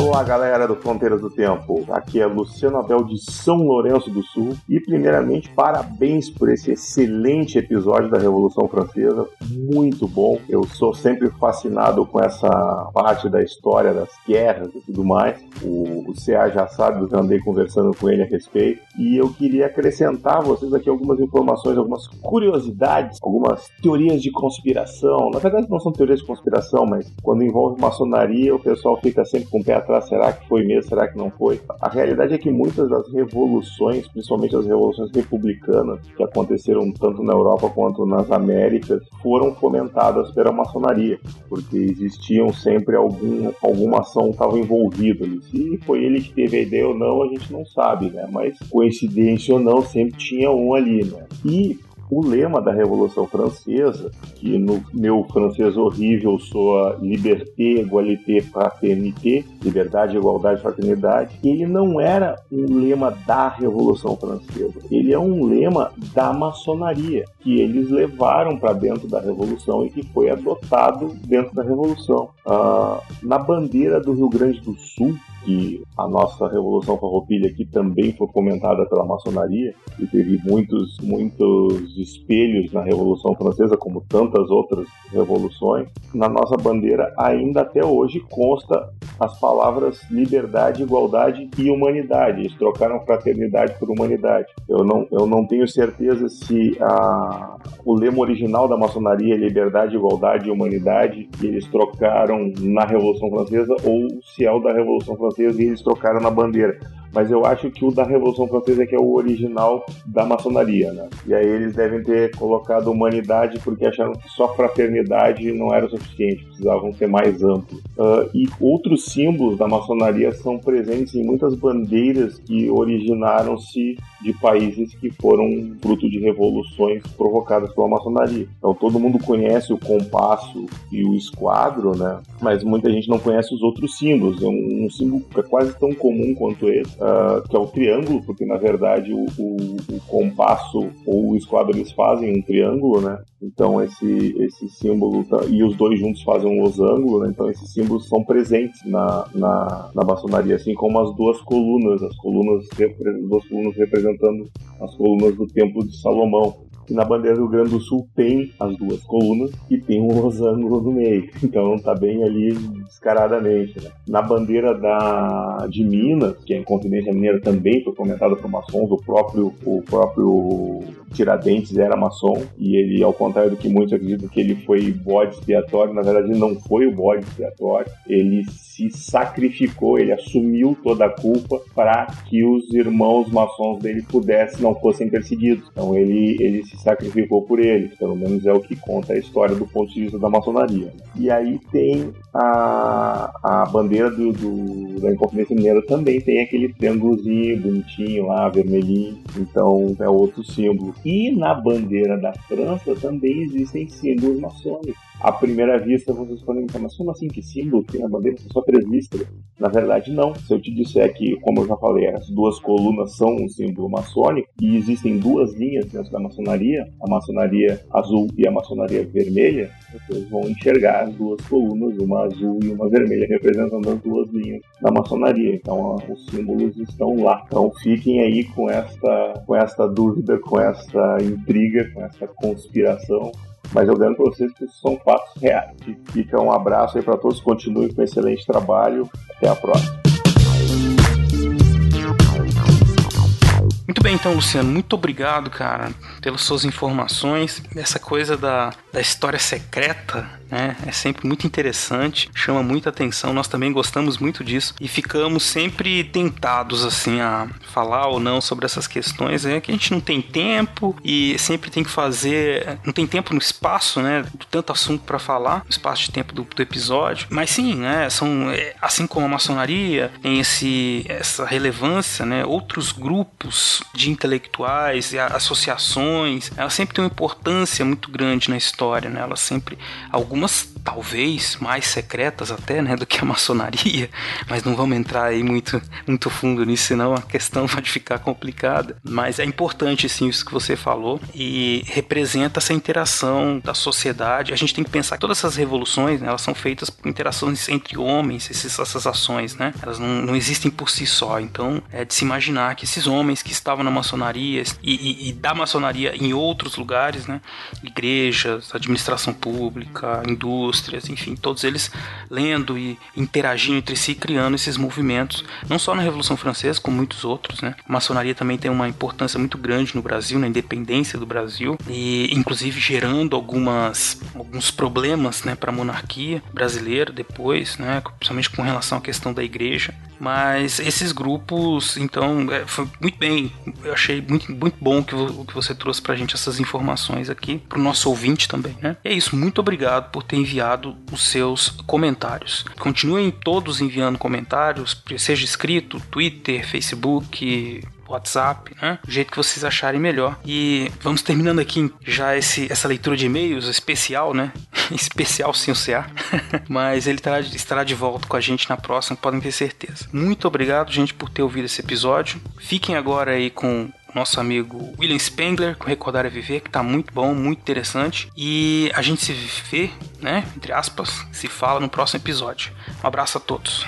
Olá, galera do Fronteiras do Tempo. Aqui é Luciano Abel de São Lourenço do Sul. E, primeiramente, parabéns por esse excelente episódio da Revolução Francesa. Muito bom. Eu sou sempre fascinado com essa parte da história das guerras e tudo mais. O, o CA já sabe, eu andei conversando com ele a respeito. E eu queria acrescentar a vocês aqui algumas informações, algumas curiosidades, algumas teorias de conspiração. Na verdade, não são teorias de conspiração, mas quando envolve maçonaria, o pessoal fica sempre com o pé atrás será que foi mesmo, será que não foi? A realidade é que muitas das revoluções, principalmente as revoluções republicanas, que aconteceram tanto na Europa quanto nas Américas, foram fomentadas pela maçonaria, porque existiam sempre algum, alguma ação estava envolvida ali. Se foi ele que teve a ideia ou não, a gente não sabe, né? Mas coincidência ou não, sempre tinha um ali, né? E o lema da Revolução Francesa, que no meu francês horrível soa liberté, égalité, fraternité, liberdade, igualdade, fraternidade, ele não era um lema da Revolução Francesa, ele é um lema da maçonaria, que eles levaram para dentro da Revolução e que foi adotado dentro da Revolução. Ah, na bandeira do Rio Grande do Sul, que a nossa Revolução Farroupilha aqui também foi fomentada pela maçonaria e teve muitos, muitos espelhos na Revolução Francesa, como tantas outras revoluções. Na nossa bandeira, ainda até hoje, consta as palavras liberdade, igualdade e humanidade. Eles trocaram fraternidade por humanidade. Eu não, eu não tenho certeza se a, o lema original da maçonaria é liberdade, igualdade e humanidade, e eles trocaram na Revolução Francesa, ou se é o da Revolução Francesa Francesa e eles trocaram na bandeira. Mas eu acho que o da Revolução Francesa é que é o original da maçonaria, né? E aí eles devem ter colocado humanidade porque acharam que só fraternidade não era suficiente, precisavam ser mais amplos. Uh, e outros símbolos da maçonaria são presentes em muitas bandeiras que originaram-se de países que foram fruto de revoluções provocadas pela maçonaria. Então todo mundo conhece o compasso e o esquadro, né? Mas muita gente não conhece os outros símbolos. É um, um símbolo que é quase tão comum quanto esse uh, que é o triângulo, porque na verdade o, o, o, compasso ou o esquadro eles fazem um triângulo, né? Então esse, esse símbolo tá, e os dois juntos fazem um losango, né? Então esses símbolos são presentes na, na, na maçonaria, assim como as duas colunas, as colunas as duas colunas representando as colunas do Templo de Salomão. E na bandeira do Rio Grande do Sul tem as duas colunas e tem um losango no meio. Então tá bem ali descaradamente. Né? Na bandeira da, de Minas, que é a Inconfidência Mineira também foi comentada por maçons, o próprio, o próprio Tiradentes era maçom e ele, ao contrário do que muitos acreditam que ele foi bode expiatório, na verdade não foi o bode expiatório, ele se sacrificou, ele assumiu toda a culpa para que os irmãos maçons dele pudessem, não fossem perseguidos. Então ele, ele se sacrificou por eles, pelo menos é o que conta a história do ponto de vista da maçonaria. E aí tem a, a bandeira do, do da Inconfidência Mineira também tem aquele triângulozinho bonitinho lá, vermelhinho, então é outro símbolo. E na bandeira da França também existem símbolos maçônicos. À primeira vista vocês podem pensar, mas como assim que símbolo tem na bandeira? São só três listras. Na verdade, não. Se eu te disser que, como eu já falei, as duas colunas são um símbolo maçônico e existem duas linhas dentro da maçonaria, a maçonaria azul e a maçonaria vermelha, vocês vão enxergar as duas colunas, uma azul e uma vermelha, representando as duas linhas da maçonaria. Então, os símbolos estão lá. Então, fiquem aí com esta, com esta dúvida, com esta intriga, com esta conspiração mas eu garanto para vocês que isso são fatos reais. Fica um abraço aí para todos, continuem com um excelente trabalho. Até a próxima. Muito bem, então, Luciano, muito obrigado, cara, pelas suas informações. Essa coisa da, da história secreta, né, é sempre muito interessante, chama muita atenção. Nós também gostamos muito disso e ficamos sempre tentados, assim, a falar ou não sobre essas questões. É que a gente não tem tempo e sempre tem que fazer. Não tem tempo no espaço, né, tanto assunto para falar, no espaço de tempo do, do episódio. Mas sim, né, são, é, assim como a maçonaria tem esse, essa relevância, né, outros grupos de intelectuais e associações, ela sempre tem uma importância muito grande na história, né? Ela sempre algumas talvez mais secretas até, né, do que a maçonaria, mas não vamos entrar aí muito muito fundo nisso, senão a questão pode ficar complicada. Mas é importante sim isso que você falou e representa essa interação da sociedade. A gente tem que pensar que todas essas revoluções, né, elas são feitas por interações entre homens, esses, essas ações, né? Elas não, não existem por si só. Então, é de se imaginar que esses homens que estavam na maçonaria e, e, e da maçonaria em outros lugares, né? Igrejas, administração pública, indústrias, enfim, todos eles lendo e interagindo entre si, criando esses movimentos, não só na Revolução Francesa, como muitos outros, né? A maçonaria também tem uma importância muito grande no Brasil, na independência do Brasil, e inclusive gerando algumas alguns problemas, né, para a monarquia brasileira depois, né, principalmente com relação à questão da igreja. Mas esses grupos, então, é, foi muito bem. Eu achei muito, muito bom que, o que você trouxe pra gente essas informações aqui, pro nosso ouvinte também, né? E é isso, muito obrigado por ter enviado os seus comentários. Continuem todos enviando comentários, seja escrito, Twitter, Facebook, WhatsApp, né? Do jeito que vocês acharem melhor. E vamos terminando aqui já esse, essa leitura de e-mails especial, né? especial sem o CA. Mas ele estará de volta com a gente na próxima, podem ter certeza. Muito obrigado, gente, por ter ouvido esse episódio. Fiquem agora aí com nosso amigo William Spengler, com Recordar é Viver, que tá muito bom, muito interessante. E a gente se vê, né? Entre aspas, se fala no próximo episódio. Um abraço a todos.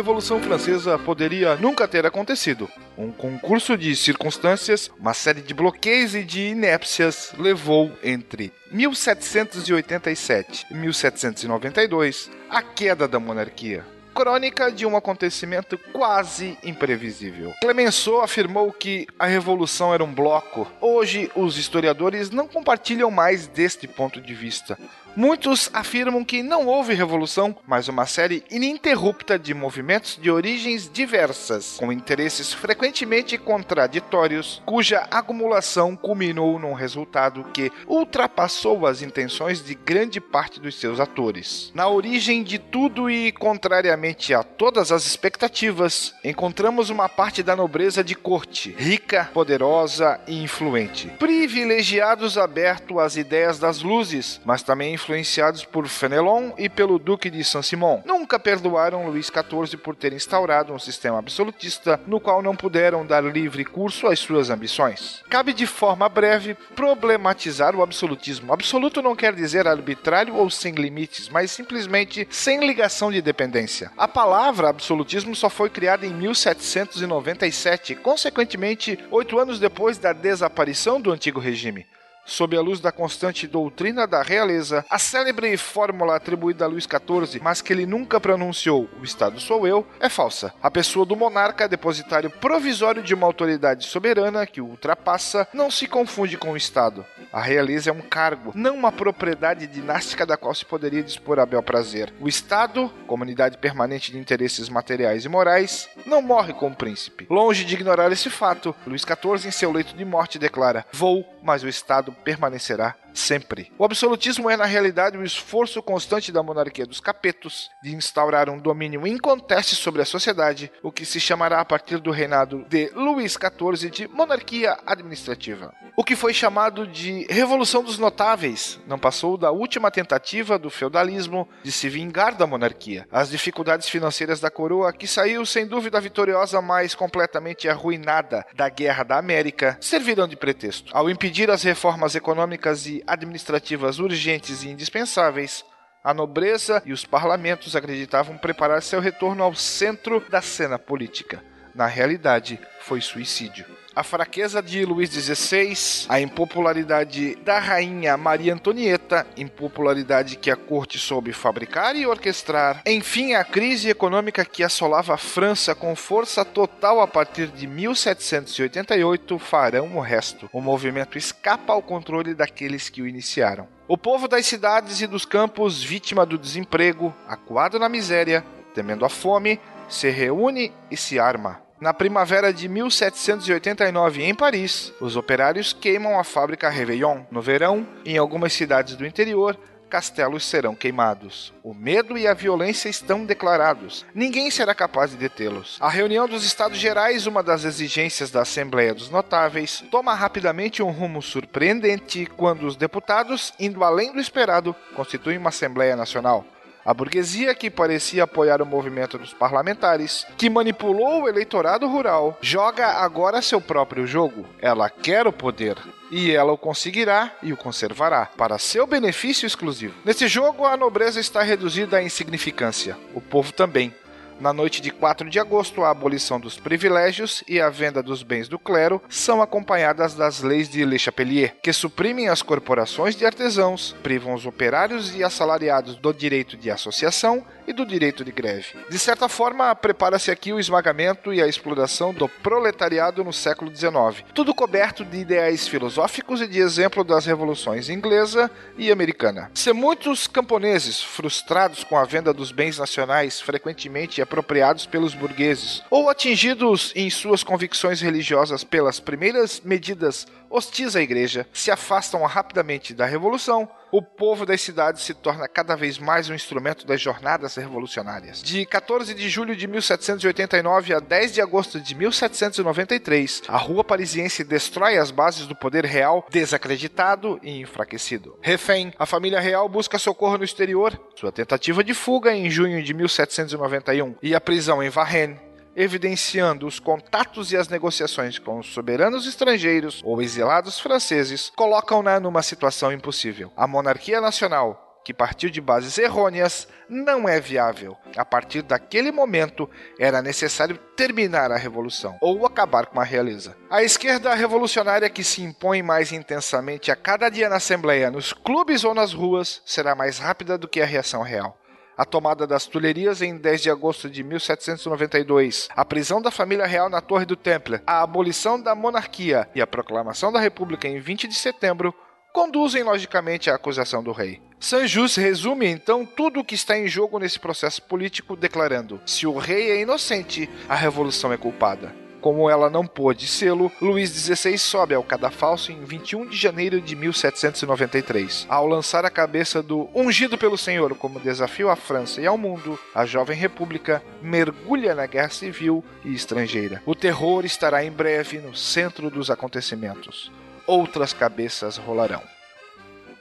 Revolução Francesa poderia nunca ter acontecido. Um concurso de circunstâncias, uma série de bloqueios e de inépcias levou entre 1787 e 1792 à queda da monarquia crônica de um acontecimento quase imprevisível. Clemenceau afirmou que a revolução era um bloco. Hoje, os historiadores não compartilham mais deste ponto de vista. Muitos afirmam que não houve revolução, mas uma série ininterrupta de movimentos de origens diversas, com interesses frequentemente contraditórios, cuja acumulação culminou num resultado que ultrapassou as intenções de grande parte dos seus atores. Na origem de tudo e contrariamente a todas as expectativas, encontramos uma parte da nobreza de corte, rica, poderosa e influente, privilegiados abertos às ideias das luzes, mas também influenciados por Fenelon e pelo Duque de Saint-Simon. Nunca perdoaram Luís XIV por ter instaurado um sistema absolutista no qual não puderam dar livre curso às suas ambições. Cabe de forma breve problematizar o absolutismo. Absoluto não quer dizer arbitrário ou sem limites, mas simplesmente sem ligação de dependência. A palavra absolutismo só foi criada em 1797, consequentemente, oito anos depois da desaparição do antigo regime sob a luz da constante doutrina da realeza, a célebre fórmula atribuída a Luís XIV, mas que ele nunca pronunciou, o Estado sou eu, é falsa. A pessoa do monarca, depositário provisório de uma autoridade soberana que o ultrapassa, não se confunde com o Estado. A realeza é um cargo, não uma propriedade dinástica da qual se poderia dispor a bel prazer. O Estado, comunidade permanente de interesses materiais e morais, não morre com o príncipe. Longe de ignorar esse fato, Luís XIV, em seu leito de morte, declara: Vou, mas o Estado permanecerá sempre. O absolutismo é, na realidade, o esforço constante da monarquia dos capetos de instaurar um domínio inconteste sobre a sociedade, o que se chamará a partir do reinado de Luís XIV de monarquia administrativa. O que foi chamado de Revolução dos Notáveis não passou da última tentativa do feudalismo de se vingar da monarquia. As dificuldades financeiras da coroa, que saiu sem dúvida vitoriosa, mas completamente arruinada da Guerra da América, serviram de pretexto. Ao impedir as reformas econômicas e administrativas urgentes e indispensáveis, a nobreza e os parlamentos acreditavam preparar seu retorno ao centro da cena política. Na realidade, foi suicídio. A fraqueza de Luís XVI, a impopularidade da rainha Maria Antonieta, impopularidade que a corte soube fabricar e orquestrar, enfim, a crise econômica que assolava a França com força total a partir de 1788 farão o resto. O movimento escapa ao controle daqueles que o iniciaram. O povo das cidades e dos campos, vítima do desemprego, acuado na miséria, temendo a fome, se reúne e se arma. Na primavera de 1789, em Paris, os operários queimam a fábrica Réveillon. No verão, em algumas cidades do interior, castelos serão queimados. O medo e a violência estão declarados. Ninguém será capaz de detê-los. A reunião dos Estados Gerais, uma das exigências da Assembleia dos Notáveis, toma rapidamente um rumo surpreendente quando os deputados, indo além do esperado, constituem uma Assembleia Nacional. A burguesia, que parecia apoiar o movimento dos parlamentares, que manipulou o eleitorado rural, joga agora seu próprio jogo. Ela quer o poder. E ela o conseguirá e o conservará, para seu benefício exclusivo. Nesse jogo, a nobreza está reduzida à insignificância. O povo também. Na noite de 4 de agosto, a abolição dos privilégios e a venda dos bens do clero são acompanhadas das leis de Le Chapelier, que suprimem as corporações de artesãos, privam os operários e assalariados do direito de associação e do direito de greve. De certa forma, prepara-se aqui o esmagamento e a exploração do proletariado no século XIX, tudo coberto de ideais filosóficos e de exemplo das revoluções inglesa e americana. Se muitos camponeses, frustrados com a venda dos bens nacionais frequentemente apropriados pelos burgueses, ou atingidos em suas convicções religiosas pelas primeiras medidas hostis à igreja, se afastam rapidamente da revolução, o povo das cidades se torna cada vez mais um instrumento das jornadas revolucionárias. De 14 de julho de 1789 a 10 de agosto de 1793, a rua parisiense destrói as bases do poder real, desacreditado e enfraquecido. Refém, a família real busca socorro no exterior. Sua tentativa de fuga em junho de 1791 e a prisão em Varennes evidenciando os contatos e as negociações com os soberanos estrangeiros ou exilados franceses, colocam-na numa situação impossível. A monarquia nacional, que partiu de bases errôneas, não é viável. A partir daquele momento, era necessário terminar a revolução ou acabar com a realeza. A esquerda revolucionária que se impõe mais intensamente a cada dia na Assembleia, nos clubes ou nas ruas, será mais rápida do que a reação real a tomada das Tulherias em 10 de agosto de 1792, a prisão da família real na Torre do Temple, a abolição da monarquia e a proclamação da República em 20 de setembro conduzem logicamente à acusação do rei. Sanjus resume então tudo o que está em jogo nesse processo político, declarando: se o rei é inocente, a revolução é culpada. Como ela não pôde sê-lo, Luís XVI sobe ao cadafalso em 21 de janeiro de 1793. Ao lançar a cabeça do ungido pelo Senhor como desafio à França e ao mundo, a jovem república mergulha na guerra civil e estrangeira. O terror estará em breve no centro dos acontecimentos. Outras cabeças rolarão.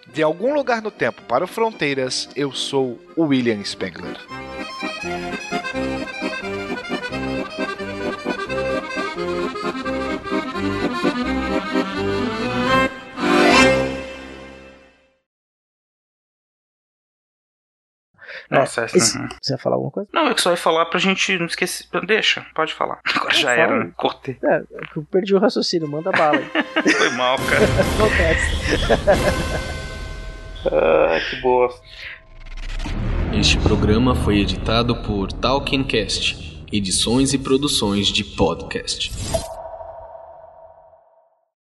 De algum lugar no tempo para o Fronteiras, eu sou William Spengler. Nossa, essa... Esse- Você ia falar alguma coisa? Não, é que só ia falar pra gente não esquecer. Deixa, pode falar. Agora já Fala. era, né? cortei. É, é eu perdi o raciocínio, manda bala. Foi mal, cara. Acontece. ah, que boa. Este programa foi editado por Talkincast, edições e produções de podcast.